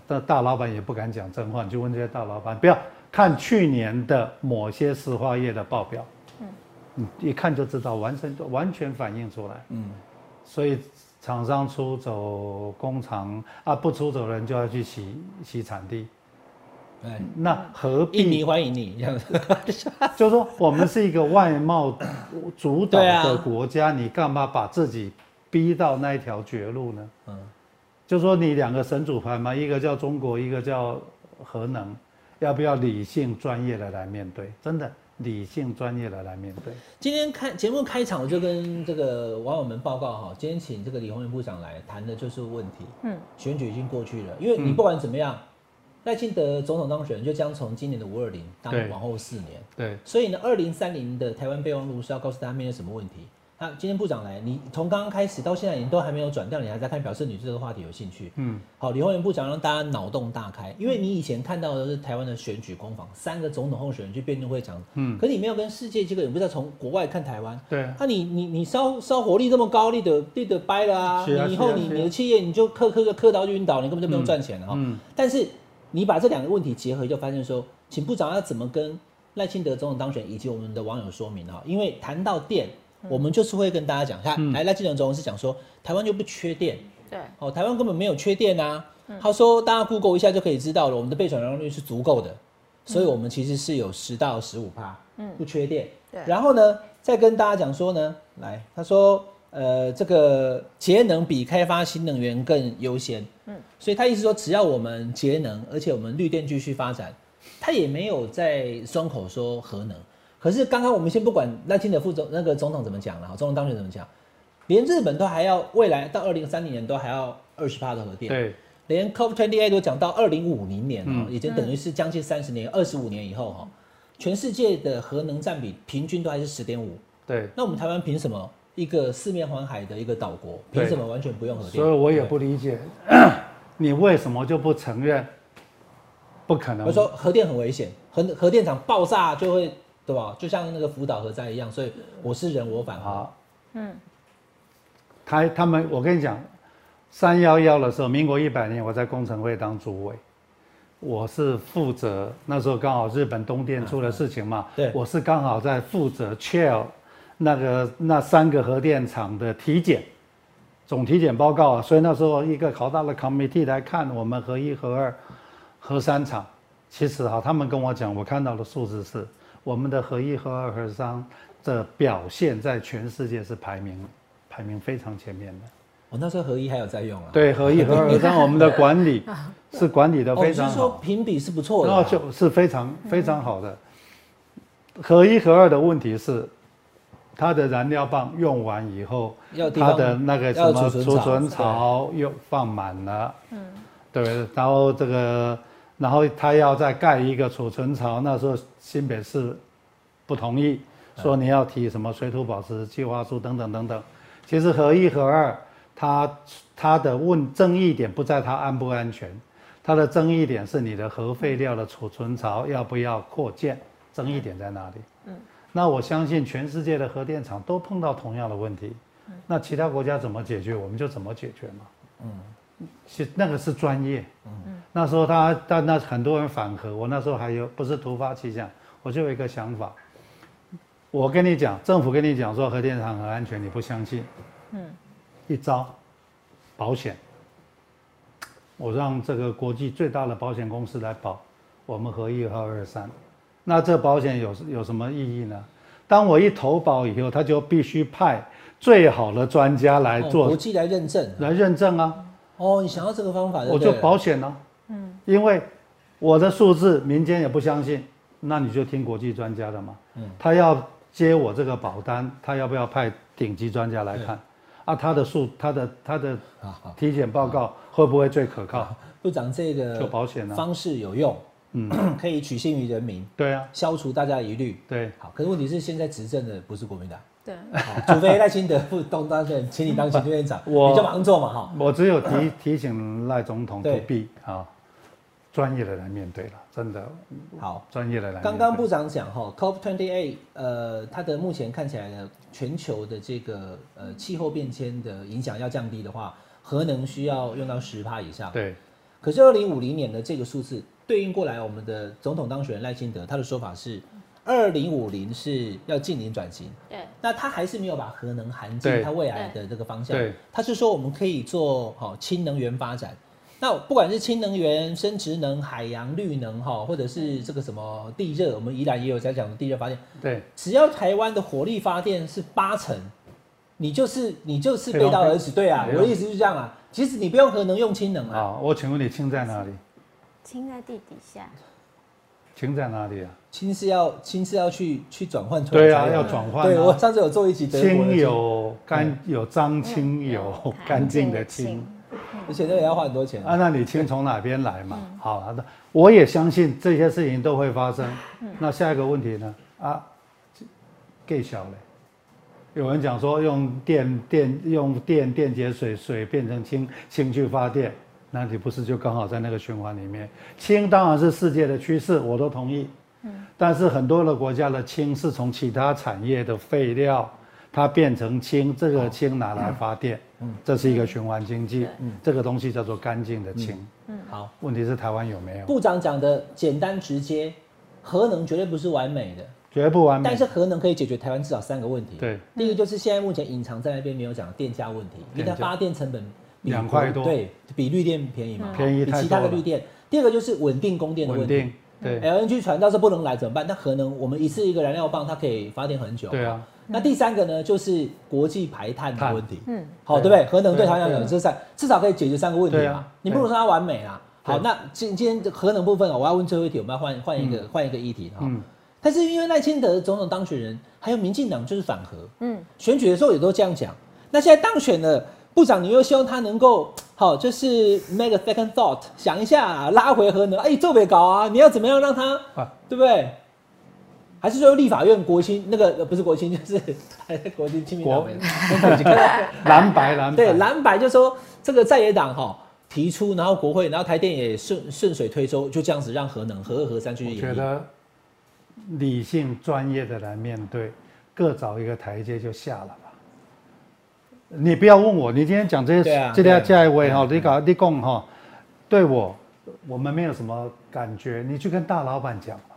的大老板也不敢讲真话，你就问这些大老板，不要看去年的某些石化业的报表，嗯，你一看就知道，完全完全反映出来，嗯，所以厂商出走工厂啊，不出走人就要去洗洗产地。哎，那何必？印尼欢迎你这样子，就是说我们是一个外贸主导的国家，你干嘛把自己逼到那一条绝路呢？嗯，就说你两个神主牌嘛，一个叫中国，一个叫核能，要不要理性专业的来面对？真的理性专业的来面对。今天开节目开场，我就跟这个网友们报告哈，今天请这个李鸿源部长来谈的就是问题。嗯，选举已经过去了，因为你不管怎么样。赖清德总统当选人就将从今年的五二零当往后四年，对，所以呢，二零三零的台湾备忘录是要告诉大家面临什么问题。那今天部长来，你从刚刚开始到现在，你都还没有转掉，你还在看，表示你对这个话题有兴趣。嗯，好，李鸿源部长让大家脑洞大开，因为你以前看到的是台湾的选举攻防，三个总统候选人去辩论会讲，嗯，可你没有跟世界这个，你不知道从国外看台湾，对，那你你你烧烧火力这么高，你的你的掰了啊，你以后你你的企业你就磕磕个磕到晕倒，你根本就不用赚钱了哈。嗯，但是。你把这两个问题结合，就发现说，请部长要怎么跟赖清德总统当选以及我们的网友说明哈？因为谈到电，我们就是会跟大家讲，看，来赖清德总统是讲说，台湾就不缺电，对，哦，台湾根本没有缺电啊。他说，大家 Google 一下就可以知道了，我们的备转容率是足够的，所以我们其实是有十到十五帕，嗯，不缺电。对，然后呢，再跟大家讲说呢，来，他说。呃，这个节能比开发新能源更优先，嗯，所以他意思说，只要我们节能，而且我们绿电继续发展，他也没有在松口说核能。可是刚刚我们先不管赖清德副总那个总统怎么讲了哈，总统当选怎么讲，连日本都还要未来到二零三零年都还要二十帕的核电，对，连 COP twenty eight 都讲到二零五零年哦，已经等于是将近三十年，二十五年以后哈，全世界的核能占比平均都还是十点五，对，那我们台湾凭什么？一个四面环海的一个岛国，凭什么完全不用核电？所以我也不理解，你为什么就不承认？不可能。我说核电很危险，核核电厂爆炸就会对吧？就像那个福岛核灾一样，所以我是人我反核。嗯。他他们，我跟你讲，三幺幺的时候，民国一百年，我在工程会当主委，我是负责那时候刚好日本东电出了事情嘛，对，我是刚好在负责 chair。那个那三个核电厂的体检，总体检报告啊，所以那时候一个好大的 committee 来看我们核一、核二、核三厂，其实哈，他们跟我讲，我看到的数字是我们的合一、核二、核三的表现在全世界是排名排名非常前面的。我那时候合一还有在用啊。对，合一、核二、核三，我们的管理是管理的非常好。是说评比是不错的。然后就是非常非常好的。合一、核二的问题是。它的燃料棒用完以后，它的那个什么储存槽又放满了，嗯，对，然后这个，然后他要再盖一个储存槽，那时候新北市不同意，说你要提什么水土保持计划书等等等等。其实核一核二，它它的问争议点不在它安不安全，它的争议点是你的核废料的储存槽要不要扩建，争议点在哪里？嗯。那我相信全世界的核电厂都碰到同样的问题，那其他国家怎么解决，我们就怎么解决嘛。嗯，是那个是专业。嗯那时候他但那很多人反核，我那时候还有不是突发奇想，我就有一个想法。我跟你讲，政府跟你讲说核电厂很安全，你不相信。嗯。一招，保险。我让这个国际最大的保险公司来保我们核一、和二、三。那这保险有有什么意义呢？当我一投保以后，他就必须派最好的专家来做国际来认证，来认证啊。哦，你想要这个方法，我就保险呢。嗯，因为我的数字民间也不相信，那你就听国际专家的嘛。嗯，他要接我这个保单，他要不要派顶级专家来看？啊，他的数，他的他的体检报告会不会最可靠？部长，这个做保险方式有用。嗯，可以取信于人民，对啊，消除大家疑虑，对，好。可是问题是，现在执政的不是国民党，对，除非赖清德副东当选，请你当行政院长，你就忙做嘛，哈。我只有提提醒赖总统，不必啊，专业的来面对了，真的好，专业的来。刚刚部长讲哈，COP twenty eight，呃，它的目前看起来呢，全球的这个呃气候变迁的影响要降低的话，核能需要用到十帕以上，对。可是二零五零年的这个数字。对应过来，我们的总统当选人赖清德，他的说法是，二零五零是要近零转型，对，那他还是没有把核能含进他未来的这个方向。对，他是说我们可以做好氢能源发展。那不管是氢能源、生殖能、海洋绿能哈，或者是这个什么地热，我们宜兰也有在讲的地热发电。对，只要台湾的火力发电是八成，你就是你就是背道而驰。对啊，我的意思是这样啊。其实你不用核能，用氢能啊。啊，我请问你氢在哪里？氢在地底下。氢在哪里啊？氢是要氢是要去去转换出来。对啊，要转换。对我上次有做一集。氢有干有脏氢，有干净的氢，而且这也要花很多钱。啊，那你氢从哪边来嘛？好，好的，我也相信这些事情都会发生。那下一个问题呢？啊，更小嘞。有人讲说用电电用电电解水水变成氢氢去发电。那你不是就刚好在那个循环里面？氢当然是世界的趋势，我都同意。嗯，但是很多的国家的氢是从其他产业的废料，它变成氢，这个氢拿来发电。嗯，这是一个循环经济。嗯，这个东西叫做干净的氢。嗯，好。问题是台湾有没有？部长讲的简单直接，核能绝对不是完美的，绝不完美。但是核能可以解决台湾至少三个问题。对，第一个就是现在目前隐藏在那边没有讲电价问题，因为它发电成本。两块多，对比绿电便宜嘛？便宜比其他的绿电。第二个就是稳定供电的问题。对，LNG 船到时候不能来怎么办？那核能我们一次一个燃料棒，它可以发电很久。对啊。那第三个呢，就是国际排碳的问题。嗯。好，对不对？核能对台湾来讲，这三至少可以解决三个问题嘛。你不能说它完美啊。好，那今今天核能部分啊，我要问最后一题，我们要换换一个换一个议题哈。嗯。但是因为赖清德总统当选人，还有民进党就是反核。嗯。选举的时候也都这样讲。那现在当选了。部长，你又希望他能够 好，就是 make a second thought，想一下拉回核能，哎，特别搞啊！你要怎么样让他，对不对？还是说立法院国青那个不是国青，就是国青亲民党蓝白蓝对蓝白，就说这个在野党哈提出，然后国会，然后台电也顺顺水推舟，就这样子让核能核二核三去。我觉得理性专业的来面对，各找一个台阶就下了。你不要问我，你今天讲这些，这条价位哈，你搞你讲哈，对我，我们没有什么感觉。你去跟大老板讲嘛，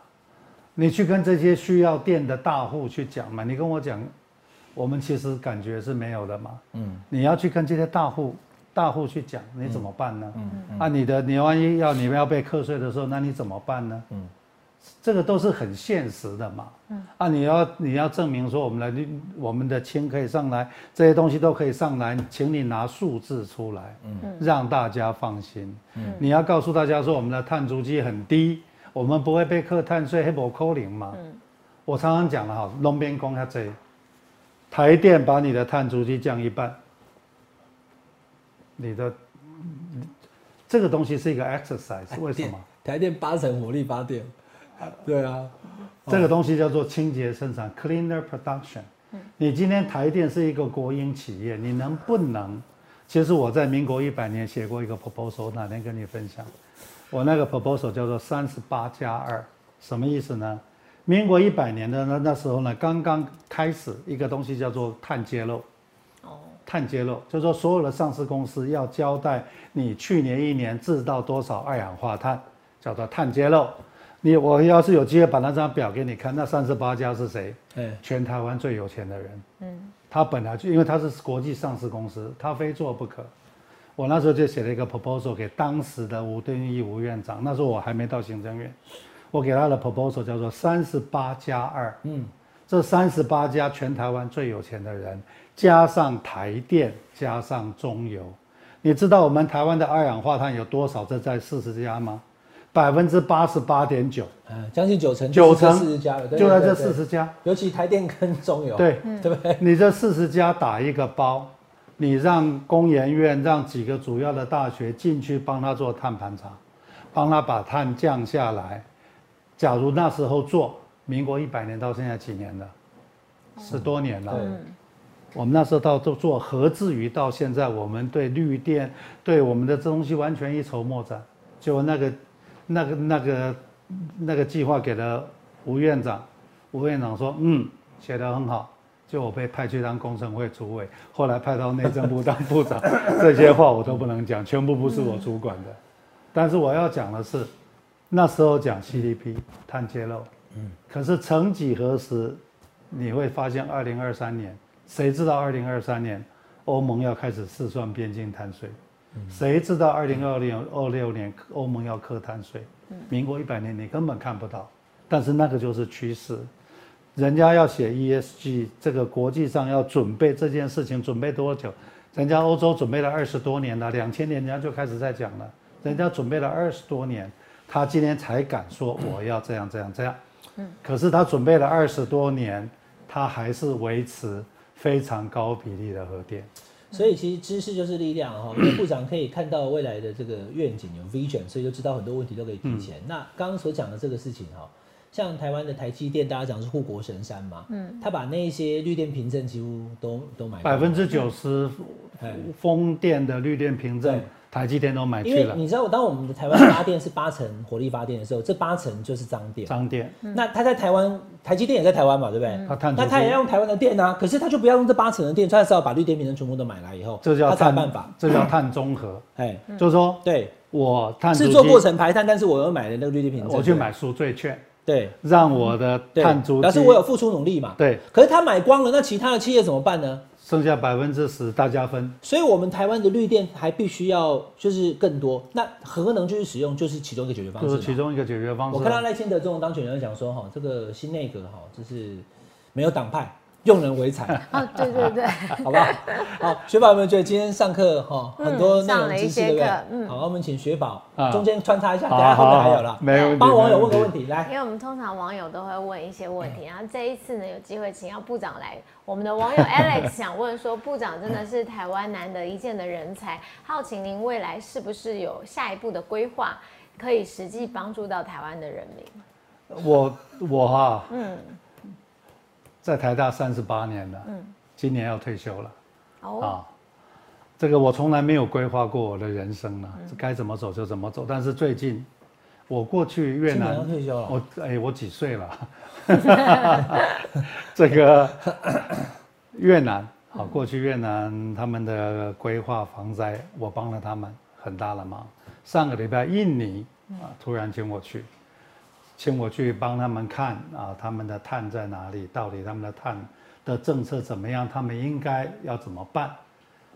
你去跟这些需要店的大户去讲嘛。你跟我讲，我们其实感觉是没有的嘛。嗯，你要去跟这些大户大户去讲，你怎么办呢？嗯嗯，啊，你的你万一要你们要被课税的时候，那你怎么办呢？嗯。这个都是很现实的嘛，嗯。啊，你要你要证明说我们的我们的氢可以上来，这些东西都可以上来，请你拿数字出来，嗯，让大家放心，嗯，你要告诉大家说我们的碳足迹很低，我们不会被课碳税，黑不扣零嘛，嗯，我常常讲了哈，龙边公下这，台电把你的碳足迹降一半，你的这个东西是一个 exercise，为什么？台电八成火力发电。对啊，这个东西叫做清洁生产 （cleaner production）。你今天台电是一个国营企业，你能不能？其实我在民国一百年写过一个 proposal，哪天跟你分享？我那个 proposal 叫做三十八加二，什么意思呢？民国一百年的那那时候呢，刚刚开始一个东西叫做碳揭露。哦，碳揭露就是说所有的上市公司要交代你去年一年制造多少二氧化碳，叫做碳揭露。你我要是有机会把那张表给你看，那三十八家是谁？全台湾最有钱的人。嗯，他本来就因为他是国际上市公司，他非做不可。我那时候就写了一个 proposal 给当时的吴敦义吴院长，那时候我还没到行政院，我给他的 proposal 叫做三十八加二。嗯，这三十八家全台湾最有钱的人，加上台电，加上中油，你知道我们台湾的二氧化碳有多少？这在四十家吗？百分之八十八点九，嗯，将近九成，九成四十家了，就在这四十家，尤其台电跟中油，对，对不对？你这四十家打一个包，你让工研院让几个主要的大学进去帮他做碳盘查，帮他把碳降下来。假如那时候做，民国一百年到现在几年了？十多年了。我们那时候到都做，何至于到现在我们对绿电对我们的这东西完全一筹莫展？就那个。那个那个那个计划给了吴院长，吴院长说：“嗯，写得很好。”就我被派去当工程会主委，后来派到内政部当部长，这些话我都不能讲，全部不是我主管的。但是我要讲的是，那时候讲 CDP 碳揭露，嗯，可是曾几何时，你会发现二零二三年，谁知道二零二三年欧盟要开始试算边境碳税？谁知道二零二零二六年欧盟要课碳税？民国一百年你根本看不到，但是那个就是趋势。人家要写 ESG，这个国际上要准备这件事情，准备多久？人家欧洲准备了二十多年了，两千年人家就开始在讲了，人家准备了二十多年，他今天才敢说我要这样这样这样。嗯，可是他准备了二十多年，他还是维持非常高比例的核电。所以其实知识就是力量哈，因为部长可以看到未来的这个愿景有 vision，所以就知道很多问题都可以提前。那刚刚所讲的这个事情哈，像台湾的台积电，大家讲是护国神山嘛，嗯，他把那些绿电凭证几乎都都买百分之九十风电的绿电凭证。台积电都买去了，因为你知道，当我们的台湾发电是八成火力发电的时候，这八成就是脏电。脏电。那他在台湾，台积电也在台湾嘛，对不对？他那他也要用台湾的电啊，可是他就不要用这八成的电，他是要把绿电瓶证全部都买来以后，这叫碳办法，这叫碳中和。哎，就是说，对我碳制作过程排碳，但是我又买了那个绿电瓶证，我去买赎罪券，对，让我的碳足迹，表示我有付出努力嘛。对，可是他买光了，那其他的企业怎么办呢？剩下百分之十大家分，所以我们台湾的绿电还必须要就是更多。那核能就是使用就是其中一个解决方式，就是其中一个解决方式。我看到赖清德这种当选人讲说，哈，这个新内阁哈，就是没有党派。用人为才哦，对对对，好不好？好，雪宝有没有觉得今天上课哈很多内容知识对不对？嗯，好，我们请雪宝中间穿插一下，等下后面还有了，没有帮网友问个问题来，因为我们通常网友都会问一些问题，然后这一次呢有机会请到部长来，我们的网友 Alex 想问说，部长真的是台湾难得一见的人才，好奇您未来是不是有下一步的规划，可以实际帮助到台湾的人民？我我哈嗯。在台大三十八年了，嗯，今年要退休了，哦，啊，这个我从来没有规划过我的人生呢，该怎么走就怎么走。但是最近，我过去越南要退休了，我哎，我几岁了？这个越南，好，过去越南他们的规划防灾，我帮了他们很大的忙。上个礼拜印尼啊，突然请我去。请我去帮他们看啊，他们的碳在哪里？到底他们的碳的政策怎么样？他们应该要怎么办？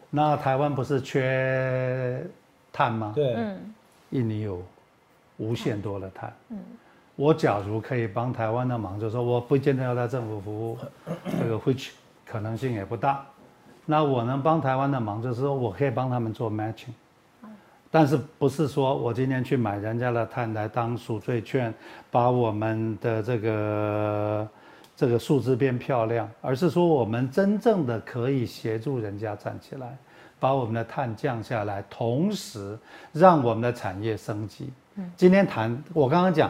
那台湾不是缺碳吗？对，印尼有无限多的碳。嗯，我假如可以帮台湾的忙，就是说我不见得要在政府服务，这个 which 可能性也不大。那我能帮台湾的忙，就是说我可以帮他们做 matching。但是不是说我今天去买人家的碳来当赎罪券，把我们的这个这个数字变漂亮，而是说我们真正的可以协助人家站起来，把我们的碳降下来，同时让我们的产业升级。今天谈我刚刚讲，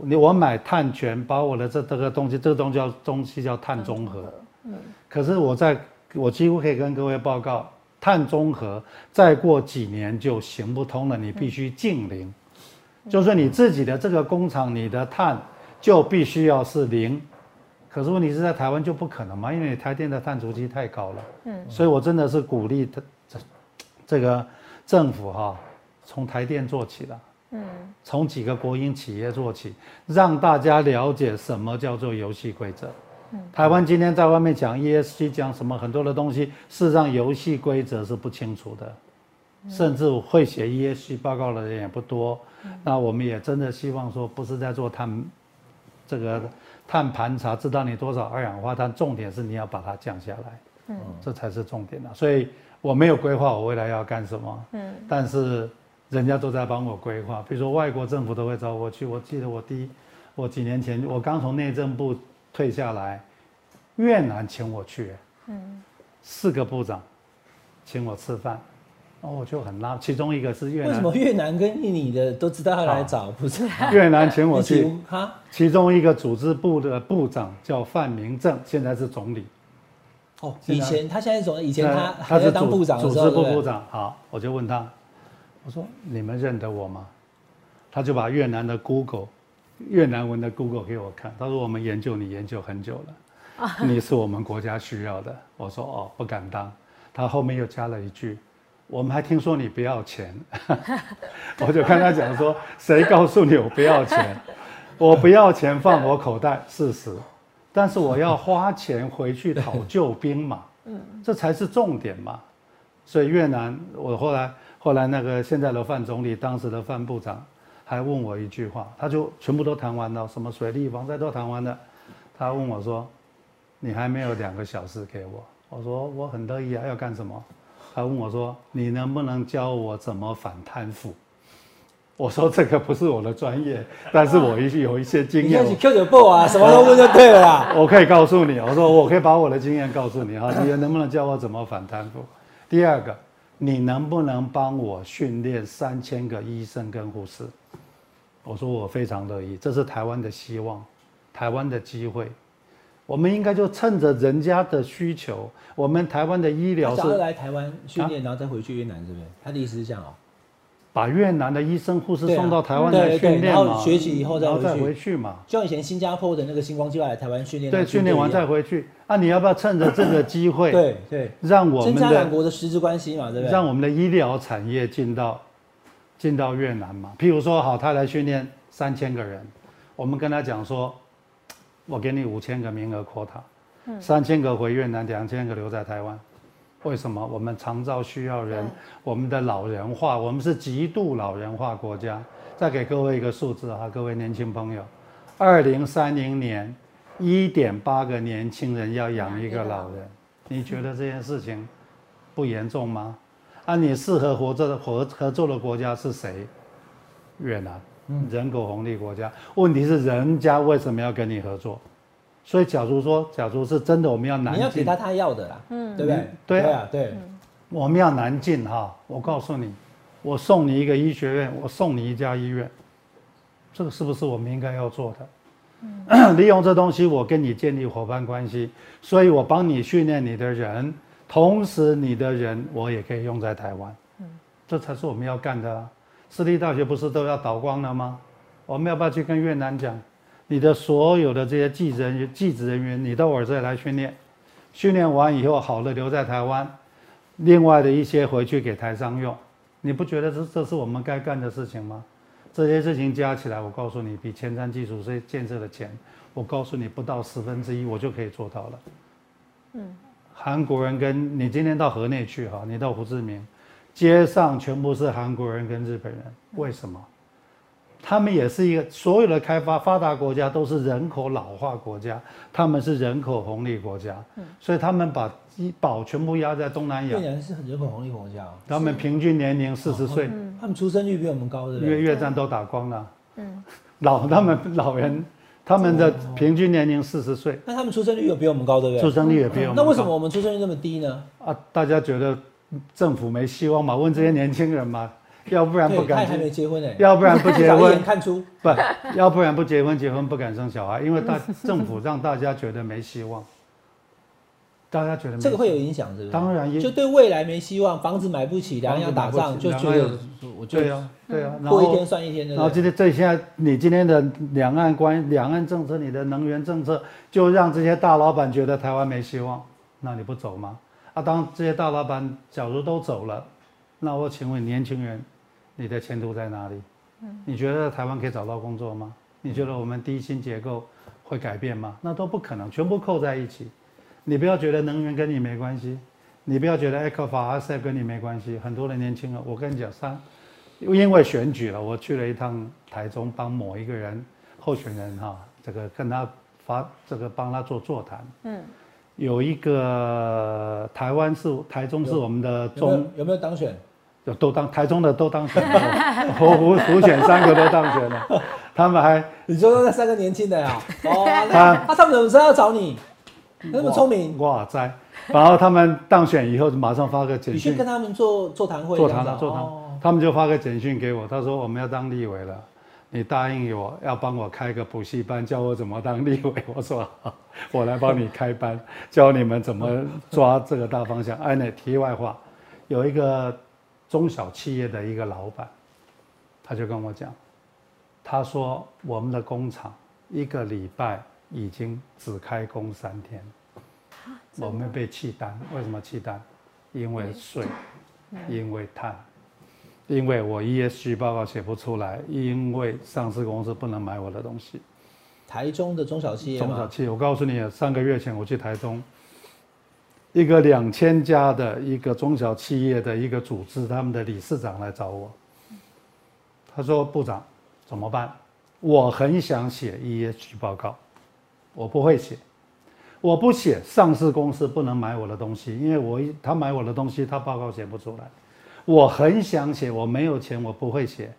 你我买碳权，把我的这这个东西，这个东西叫东西叫碳中和。嗯。可是我在我几乎可以跟各位报告。碳中和再过几年就行不通了，你必须净零，就是你自己的这个工厂，你的碳就必须要是零。可是问题是在台湾就不可能嘛，因为台电的碳足迹太高了。嗯，所以我真的是鼓励这这个政府哈，从台电做起了，嗯，从几个国营企业做起，让大家了解什么叫做游戏规则。台湾今天在外面讲 ESG，讲什么很多的东西，事实上游戏规则是不清楚的，甚至会写 ESG 报告的人也不多。那我们也真的希望说，不是在做碳这个碳盘查，知道你多少二氧化碳，重点是你要把它降下来，嗯，这才是重点啊。所以我没有规划我未来要干什么，嗯，但是人家都在帮我规划，比如说外国政府都会找我去。我记得我第一，我几年前我刚从内政部。退下来，越南请我去，嗯，四个部长请我吃饭，哦，我就很拉。其中一个是越南，为什么越南跟印尼的都知道要来找？不是越南请我去，哈，其中一个组织部的部长叫范明正，现在是总理。哦，以前他现在总，以前他他是当部长组织部部长。好，我就问他，我说你们认得我吗？他就把越南的 Google。越南文的 Google 给我看，他说我们研究你研究很久了，你是我们国家需要的。我说哦，不敢当。他后面又加了一句，我们还听说你不要钱，我就跟他讲说，谁告诉你我不要钱？我不要钱放我口袋，事实。但是我要花钱回去讨救兵嘛，嗯，这才是重点嘛。所以越南，我后来后来那个现在的范总理，当时的范部长还问我一句话，他就全部都谈完了，什么水利、防灾都谈完了，他问我说：“你还没有两个小时给我？”我说：“我很乐意啊，要干什么？”他问我说：“你能不能教我怎么反贪腐？”我说：“这个不是我的专业，但是我一有一些经验。”你开 Q 九部啊，什么都问就对了啦。我可以告诉你，我说我可以把我的经验告诉你哈，你能不能教我怎么反贪腐？第二个，你能不能帮我训练三千个医生跟护士？我说我非常乐意，这是台湾的希望，台湾的机会。我们应该就趁着人家的需求，我们台湾的医疗是来台湾训练，然后再回去越南，是不是？他的意思是这样哦，把越南的医生护士送到台湾来训练嘛，学习以后再回去嘛。就像以前新加坡的那个星光计划来台湾训练，对，训练完再回去。那你要不要趁着这个机会，对对，让我们的两国的实质关系嘛，对不对？让我们的医疗产业进到进到越南嘛。譬如说，好，他来训练三千个人，我们跟他讲说。我给你五千个名额 quota，三千个回越南，两千个留在台湾。为什么？我们长照需要人，我们的老人化，我们是极度老人化国家。再给各位一个数字哈，各位年轻朋友，二零三零年，一点八个年轻人要养一个老人。你觉得这件事情不严重吗？啊，你适合合作的合合作的国家是谁？越南。人口红利国家，问题是人家为什么要跟你合作？所以，假如说，假如是真的，我们要南进，你要给他他要的啦，嗯，对不对？对啊，对，我们要南进哈。我告诉你，我送你一个医学院，我送你一家医院，这个是不是我们应该要做的？嗯，利用这东西，我跟你建立伙伴关系，所以我帮你训练你的人，同时你的人我也可以用在台湾，嗯，这才是我们要干的。私立大学不是都要倒光了吗？我们要不要去跟越南讲，你的所有的这些技人员、技职人员，你到我这来训练，训练完以后好了留在台湾，另外的一些回去给台商用，你不觉得这这是我们该干的事情吗？这些事情加起来，我告诉你，比前瞻技术这建设的钱，我告诉你不到十分之一，我就可以做到了。嗯，韩国人跟你今天到河内去哈，你到胡志明。街上全部是韩国人跟日本人，为什么？他们也是一个所有的开发发达国家都是人口老化国家，他们是人口红利国家，所以他们把医保全部压在东南亚。越南是人口红利国家，他们平均年龄四十岁，他们出生率比我们高的，因为越战都打光了。嗯，老他们老人，他们的平均年龄四十岁，那他们出生率有比我们高，对不对？出生率也比我们。那为什么我们出生率那么低呢？啊，大家觉得。政府没希望嘛？问这些年轻人嘛，要不然不敢。还没结婚呢。要不然不结婚。看出。不，要不然不结婚，结婚不敢生小孩，因为大 政府让大家觉得没希望。大家觉得这个会有影响，是不是？当然，就对未来没希望，房子买不起，两岸要打仗，就觉得，我对啊，对啊，过一天算一天的。然后今天这现在你今天的两岸关两岸政策，你的能源政策，就让这些大老板觉得台湾没希望，那你不走吗？啊，当这些大老板假如都走了，那我请问年轻人，你的前途在哪里？嗯，你觉得台湾可以找到工作吗？你觉得我们低薪结构会改变吗？那都不可能，全部扣在一起。你不要觉得能源跟你没关系，你不要觉得埃克法阿塞跟你没关系。很多人年轻人，我跟你讲，三，因为选举了，我去了一趟台中，帮某一个人候选人哈，这个跟他发这个帮他做座谈。嗯。有一个台湾是台中是我们的中有没有当选？有都当台中的都当选了，胡胡胡选三个都当选了，他们还你说那三个年轻的呀？哦，那他们怎么知道要找你？那么聪明哇塞！然后他们当选以后就马上发个简讯，你去跟他们做座谈会，座谈了座谈，他们就发个简讯给我，他说我们要当立委了。你答应我要帮我开个补习班，教我怎么当立委。我说好，我来帮你开班，教你们怎么抓这个大方向。哎，那题外话，有一个中小企业的一个老板，他就跟我讲，他说我们的工厂一个礼拜已经只开工三天，我们被弃单。为什么弃单？因为税，因为碳。因为我 ESG 报告写不出来，因为上市公司不能买我的东西，台中的中小企业中小企业，我告诉你，三个月前我去台中，一个两千家的一个中小企业的一个组织，他们的理事长来找我，他说：“部长，怎么办？我很想写 ESG 报告，我不会写，我不写，上市公司不能买我的东西，因为我一他买我的东西，他报告写不出来。我很想写，我没有钱，我不会写。”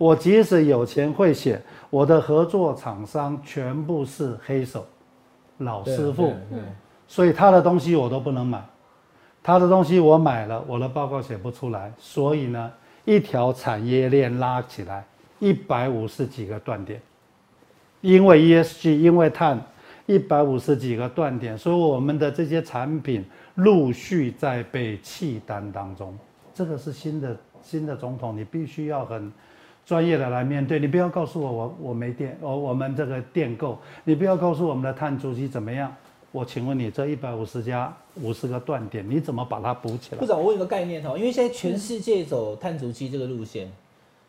我即使有钱会写，我的合作厂商全部是黑手，老师傅，所以他的东西我都不能买，他的东西我买了，我的报告写不出来，所以呢，一条产业链拉起来，一百五十几个断点，因为 ESG，因为碳，一百五十几个断点，所以我们的这些产品陆续在被弃单当中，这个是新的新的总统，你必须要很。专业的来面对，你不要告诉我我我没电，我我们这个电够，你不要告诉我们的碳足迹怎么样。我请问你，这一百五十家五十个断点，你怎么把它补起来？部长，我问一个概念哈，因为现在全世界走碳足迹这个路线，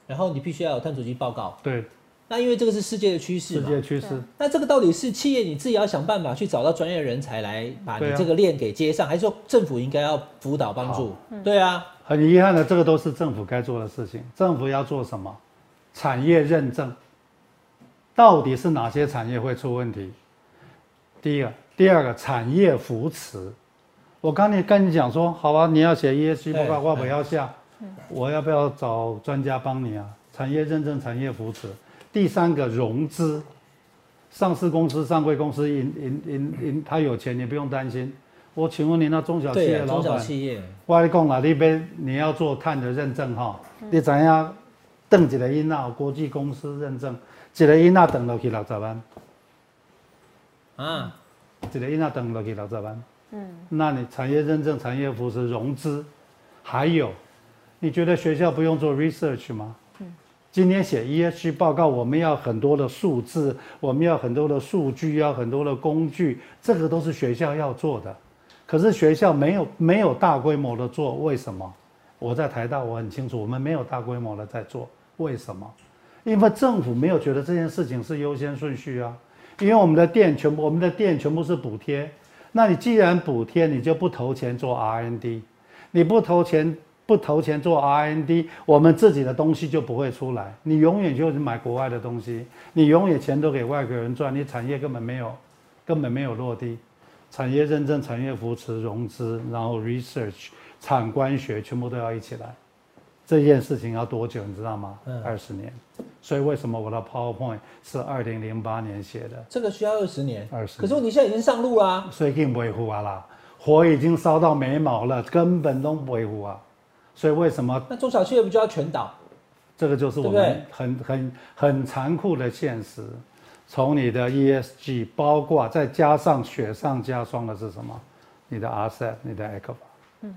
然后你必须要有碳足迹报告。对。那因为这个是世界的趋势世界趋势。那这个到底是企业你自己要想办法去找到专业人才来把你这个链给接上，还是说政府应该要辅导帮助？对啊。很遗憾的，这个都是政府该做的事情。政府要做什么？产业认证，到底是哪些产业会出问题？第一个，第二个，产业扶持。我刚才跟你讲说，好吧，你要写 ESG 报告，我不要下，我要不要找专家帮你啊？产业认证、产业扶持。第三个，融资。上市公司、上柜公司，因因因因，他有钱，你不用担心。我请问你，那中小企业老板，中小企业，我讲哪那边你要做碳的认证哈？你怎样？等一个囡仔国际公司认证，一个囡仔等落去六十万，啊，一个囡仔等落去六十万，嗯，那你产业认证、产业扶持、融资，还有，你觉得学校不用做 research 吗？今天写 ESG 报告，我们要很多的数字，我们要很多的数据，要很多的工具，这个都是学校要做的，可是学校没有没有大规模的做，为什么？我在台大，我很清楚，我们没有大规模的在做。为什么？因为政府没有觉得这件事情是优先顺序啊。因为我们的店全部，我们的店全部是补贴。那你既然补贴，你就不投钱做 R&D，你不投钱不投钱做 R&D，我们自己的东西就不会出来。你永远就是买国外的东西，你永远钱都给外国人赚，你产业根本没有，根本没有落地。产业认证、产业扶持、融资，然后 research、产官学全部都要一起来。这件事情要多久，你知道吗？二十年。所以为什么我的 PowerPoint 是二零零八年写的？这个需要二十年。二十。可是你现在已经上路啦。所以更维护啊啦，火已经烧到眉毛了，根本都不维护啊。所以为什么？那中小企业不就要全倒？这个就是我们很很很残酷的现实。从你的 ESG，包括再加上雪上加霜的是什么？你的 RCEP，你的 ECO，嗯，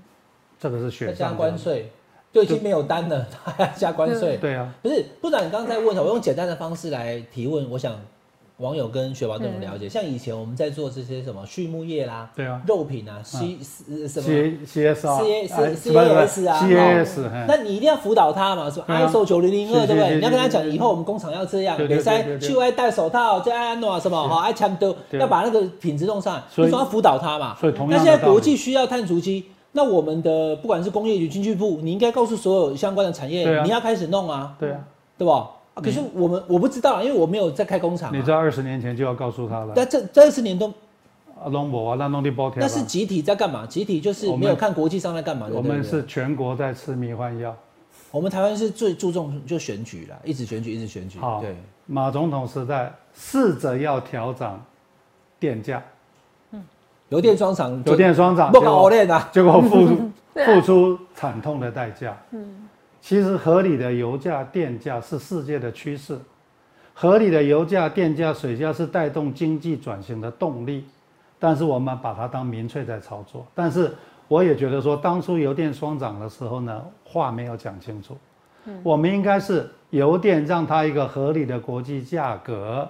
这个是雪上加关税。就已经没有单了，他还要加关税。对啊，不是部长，你刚刚在问，我用简单的方式来提问。我想网友跟雪宝都能了解。像以前我们在做这些什么畜牧业啦，对啊，肉品啊，C 什么 C C S C S C C A S 啊，C A S，那你一定要辅导他嘛，是吧？ISO 九零零二，对不对？你要跟他讲，以后我们工厂要这样，别塞去外戴手套，再安诺什么，好爱枪都要把那个品质弄上，你总要辅导他嘛。所以同样，那现在国际需要碳足迹。那我们的不管是工业局、经济部，你应该告诉所有相关的产业，你要开始弄啊，对啊，对吧？可是我们我不知道，因为我没有在开工厂。你在二十年前就要告诉他了。但这这二十年都啊，弄不啊，那弄的包天。那是集体在干嘛？集体就是没有看国际上在干嘛。我们是全国在吃迷幻药。我们台湾是最注重就选举了，一直选举，一直选举。好，对。马总统时代试着要调涨电价。油电双涨，油电双涨，不搞熬炼啊，结果付 付出惨痛的代价。嗯，其实合理的油价、电价是世界的趋势，合理的油价、电价、水价是带动经济转型的动力，但是我们把它当民粹在操作。但是我也觉得说，当初油电双涨的时候呢，话没有讲清楚。嗯，我们应该是油电让它一个合理的国际价格，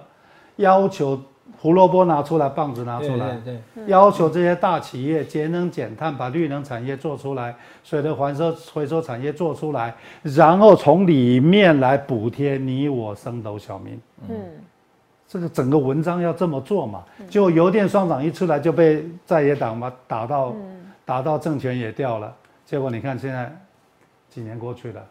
要求。胡萝卜拿出来，棒子拿出来，要求这些大企业节能减碳，把绿能产业做出来，水的回收回收产业做出来，然后从里面来补贴你我升斗小民。嗯，这个整个文章要这么做嘛？结果邮电双涨一出来就被在野党嘛打到，打到政权也掉了。结果你看现在几年过去了，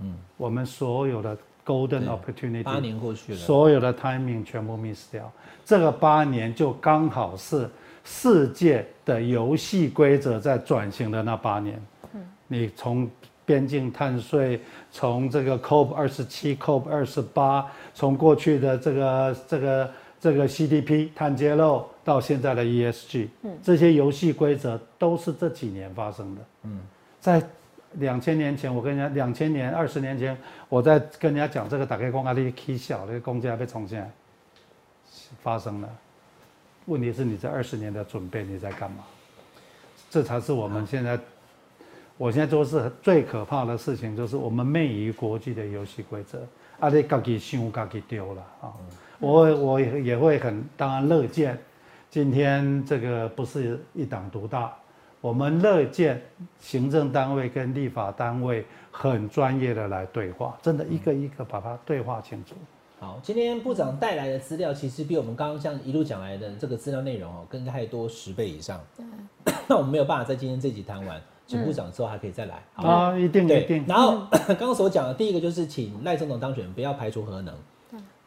嗯，我们所有的 golden opportunity 八年过去了，所有的 timing 全部 miss 掉。这个八年就刚好是世界的游戏规则在转型的那八年。嗯，你从边境碳税，从这个 COP 二十七、COP 二十八，从过去的这个这个这个 CDP 碳揭露，到现在的 ESG，嗯，这些游戏规则都是这几年发生的。嗯，在两千年前，我跟人家两千年二十年前，我在跟人家讲这个，打开公开的 K 小那个公家被重新发生了。问题是你这二十年的准备你在干嘛？这才是我们现在。我现在做是最可怕的事情，就是我们媚于国际的游戏规则，啊，你自己想自己丢了啊！我我也会很当然乐见，今天这个不是一党独大，我们乐见行政单位跟立法单位很专业的来对话，真的一个一个把它对话清楚。好，今天部长带来的资料其实比我们刚刚像一路讲来的这个资料内容哦，更太多十倍以上。那我们没有办法在今天这集谈完。请部长之后还可以再来啊，一定一定。然后 刚刚所讲的第一个就是请赖总统当选，不要排除核能。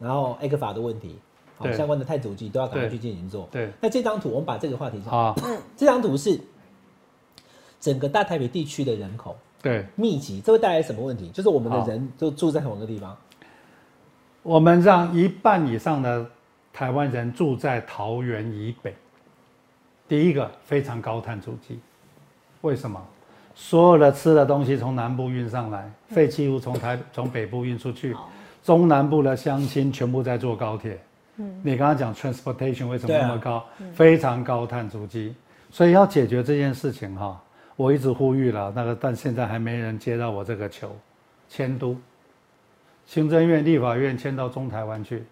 然后埃克法的问题，好相关的太祖机都要赶快去进行做。对。那这张图我们把这个话题上。啊。这张图是整个大台北地区的人口对密集，这会带来什么问题？就是我们的人都住在同一个地方。我们让一半以上的台湾人住在桃园以北，第一个非常高碳足迹。为什么？所有的吃的东西从南部运上来，废弃物从台 从北部运出去，中南部的乡亲全部在坐高铁。嗯，你刚刚讲 transportation 为什么那么高？非常高碳足迹，所以要解决这件事情哈，我一直呼吁了那个，但现在还没人接到我这个球。迁都，行政院、立法院迁到中台湾去，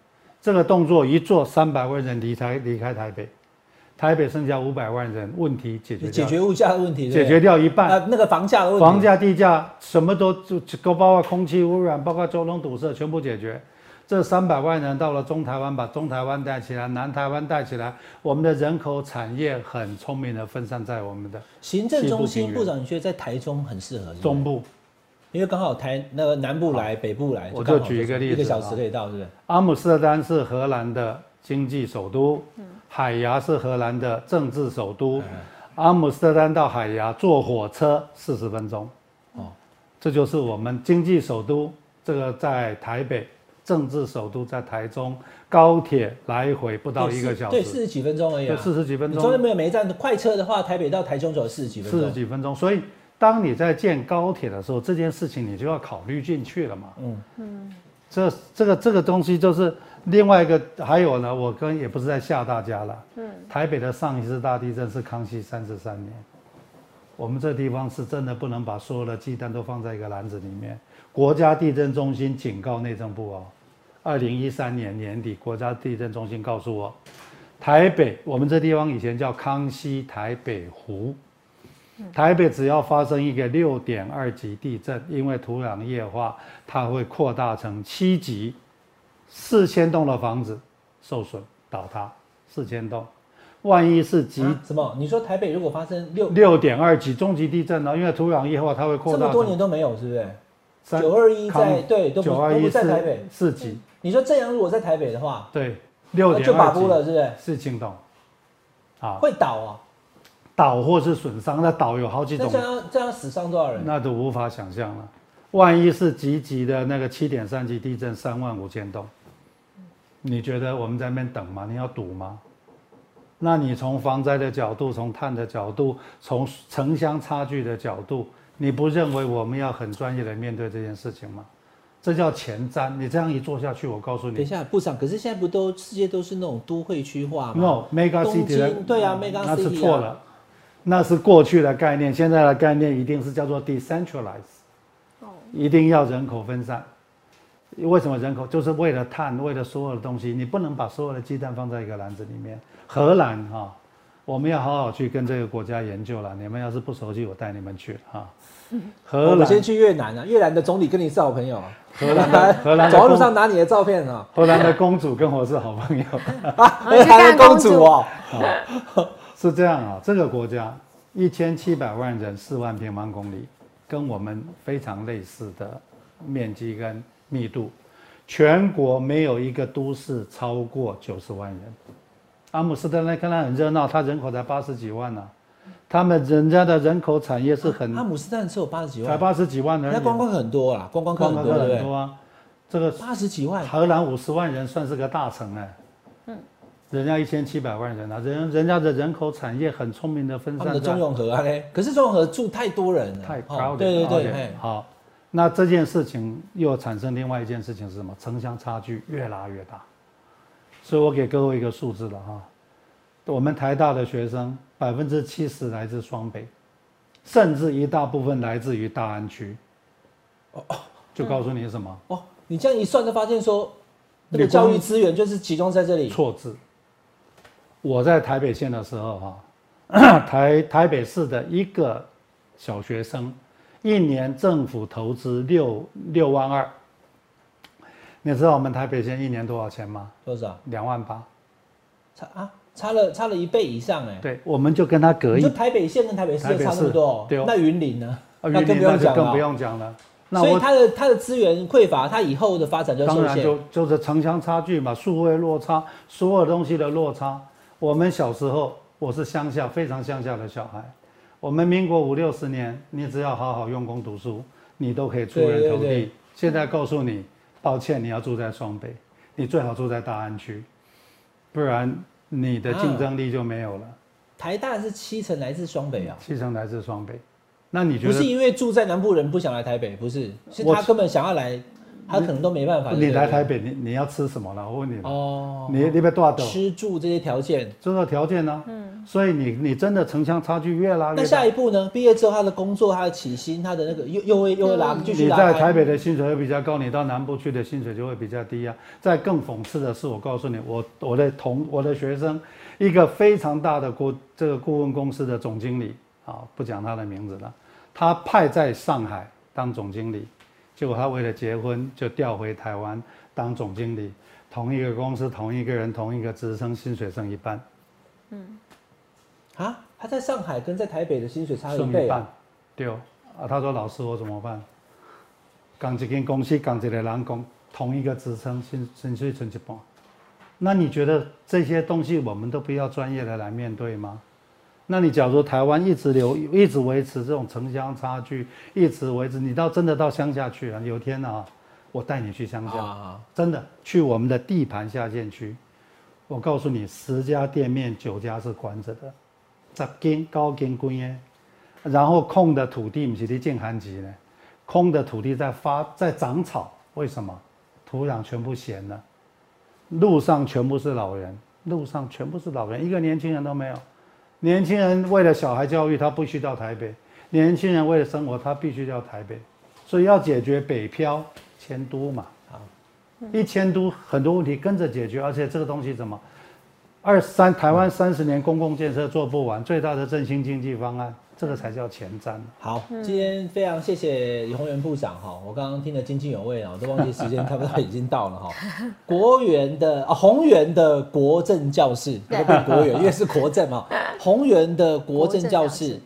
这个动作一做，三百万人离开离开台北。台北剩下五百万人，问题解决解决物价的问题，解决掉一半。那那个房价的问题，房价、地价什么都就包括空气污染，包括交通堵塞，全部解决。这三百万人到了中台湾，把中台湾带起来，南台湾带起来，我们的人口产业很聪明的分散在我们的行政中心。部长，你觉得在台中很适合？中部，因为刚好台那个南部来，北部来，我就举一个例子，一个小时可以到，是不是？阿姆斯特丹是荷兰的经济首都。嗯。海牙是荷兰的政治首都，阿姆斯特丹到海牙坐火车四十分钟，哦，这就是我们经济首都。这个在台北，政治首都在台中，高铁来回不到一个小时，对，四十几分钟而已，四十几分钟。中间没有每一站快车的话，台北到台中走四十几分钟。四十几分钟，所以当你在建高铁的时候，这件事情你就要考虑进去了嘛。嗯嗯，这这个这个东西就是。另外一个还有呢，我跟也不是在吓大家了。嗯，台北的上一次大地震是康熙三十三年，我们这地方是真的不能把所有的鸡蛋都放在一个篮子里面。国家地震中心警告内政部哦，二零一三年年底，国家地震中心告诉我，台北我们这地方以前叫康熙台北湖，台北只要发生一个六点二级地震，因为土壤液化，它会扩大成七级。四千栋的房子受损倒塌，四千栋，万一是级什么？你说台北如果发生六六点二级中级地震呢？因为土壤液化，它会扩大。这么多年都没有，是不是？九二一在对都九二一在台北四级。你说这样如果在台北的话，对六点就把不了，是不是？四千栋，啊，会倒啊，倒或是损伤，那倒有好几种。这样这样死伤多少人？那都无法想象了。万一是级级的那个七点三级地震，三万五千栋。你觉得我们在那边等吗？你要赌吗？那你从防灾的角度，从碳的角度，从城乡差距的角度，你不认为我们要很专业的面对这件事情吗？这叫前瞻。你这样一做下去，我告诉你，等一下部长，可是现在不都世界都是那种都会区化吗？No，mega city，对啊，mega city，那是错了，那是过去的概念，现在的概念一定是叫做 decentralize，哦，一定要人口分散。为什么人口就是为了碳，为了所有的东西，你不能把所有的鸡蛋放在一个篮子里面。荷兰哈，我。我们要好好去跟这个国家研究了。你们要是不熟悉，我带你们去啊。荷兰先去越南啊，越南的总理跟你是好朋友。荷兰，荷兰走路上拿你的照片啊。荷兰的公主跟我是好朋友。荷兰的公主 哦，是这样啊。这个国家一千七百万人，四万平方公里，跟我们非常类似的面积跟密度，全国没有一个都市超过九十万人。阿姆斯特丹看来很热闹，它人口才八十几万呢。他们人家的人口产业是很，阿姆斯特丹只有八十几万，才八十几万人，那观光很多啦，观光客很多，很多啊。这个八十几万，荷兰五十万人算是个大城哎，嗯，人家一千七百万人啊，人人家的人口产业很聪明的分散。的中永和啊嘞，可是中永和住太多人了，太高了。对对对，好，那这件事情又产生另外一件事情是什么？城乡差距越拉越大，所以我给各位一个数字了哈。我们台大的学生百分之七十来自双北，甚至一大部分来自于大安区。哦哦，就告诉你什么？哦，你这样一算，就发现说，那个教育资源就是集中在这里。错字。我在台北县的时候，哈，台台北市的一个小学生，一年政府投资六六万二。你知道我们台北县一年多少钱吗？多少？两万八。差啊？差了差了一倍以上哎，对，我们就跟他隔一。就台北县跟台北市差那么多，对那云林呢？那更不用讲了，更不用讲了。所以它的它的资源匮乏，它以后的发展就当然就就是城乡差距嘛，数位落差，所有东西的落差。我们小时候，我是乡下非常乡下的小孩。我们民国五六十年，你只要好好用功读书，你都可以出人头地。现在告诉你，抱歉，你要住在双北，你最好住在大安区，不然。你的竞争力就没有了。台大是七成来自双北啊，七成来自双北。那你觉得不是因为住在南部人不想来台北，不是，是他根本想要来，他可能都没办法。你来台北，你你要吃什么了？我问你。哦，你你别多少吃住这些条件，这个条件呢？嗯。所以你你真的城乡差距越拉越大。那下一步呢？毕业之后他的工作，他的起薪，他的那个又又会又会拉继续拉。你在台北的薪水会比较高，你到南部去的薪水就会比较低啊。再更讽刺的是，我告诉你，我我的同我的学生，一个非常大的顾这个顾问公司的总经理啊，不讲他的名字了，他派在上海当总经理，结果他为了结婚就调回台湾当总经理，同一个公司同一个人同一个职称，薪水剩一半。嗯。啊，他在上海跟在台北的薪水差一倍啊！对啊，他说老师我怎么办？港一间公司港一个人工同一个职称薪薪水剩一半，那你觉得这些东西我们都不要专业的来面对吗？那你假如台湾一直留一直维持这种城乡差距，一直维持，你到真的到乡下去啊？有天啊，我带你去乡下，真的去我们的地盘下线区，我告诉你，十家店面九家是关着的。十间高间关的，然后空的土地不是在建寒级呢，空的土地在发在长草，为什么？土壤全部咸了，路上全部是老人，路上全部是老人，一个年轻人都没有。年轻人为了小孩教育，他必须到台北；年轻人为了生活，他必须到台北。所以要解决北漂迁都嘛，啊，一迁都很多问题跟着解决，而且这个东西怎么？二三台湾三十年公共建设做不完，最大的振兴经济方案，这个才叫前瞻。好，今天非常谢谢李宏源部长哈，我刚刚听得津津有味啊，我都忘记时间差不多已经到了哈。国元的啊，宏源的国政教室，不是国元，因为是国政嘛。宏源的国政教室，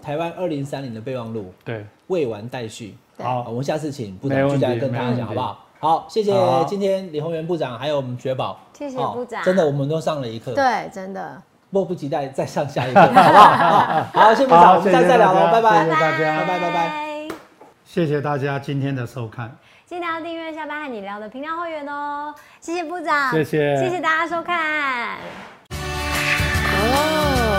台湾二零三零的备忘录，对，未完待续。好，我们下次请部长再跟大家讲好不好？好，谢谢今天李宏源部长，还有我们雪宝，谢谢部长，真的我们都上了一课，对，真的迫不及待再上下一个，好 不好？好，谢谢部长，我们下次再聊喽，拜拜，谢谢大家，拜拜拜拜，谢谢大家今天的收看，记得要订阅下班和你聊的频道会员哦，谢谢部长，谢谢，谢谢大家收看，哦。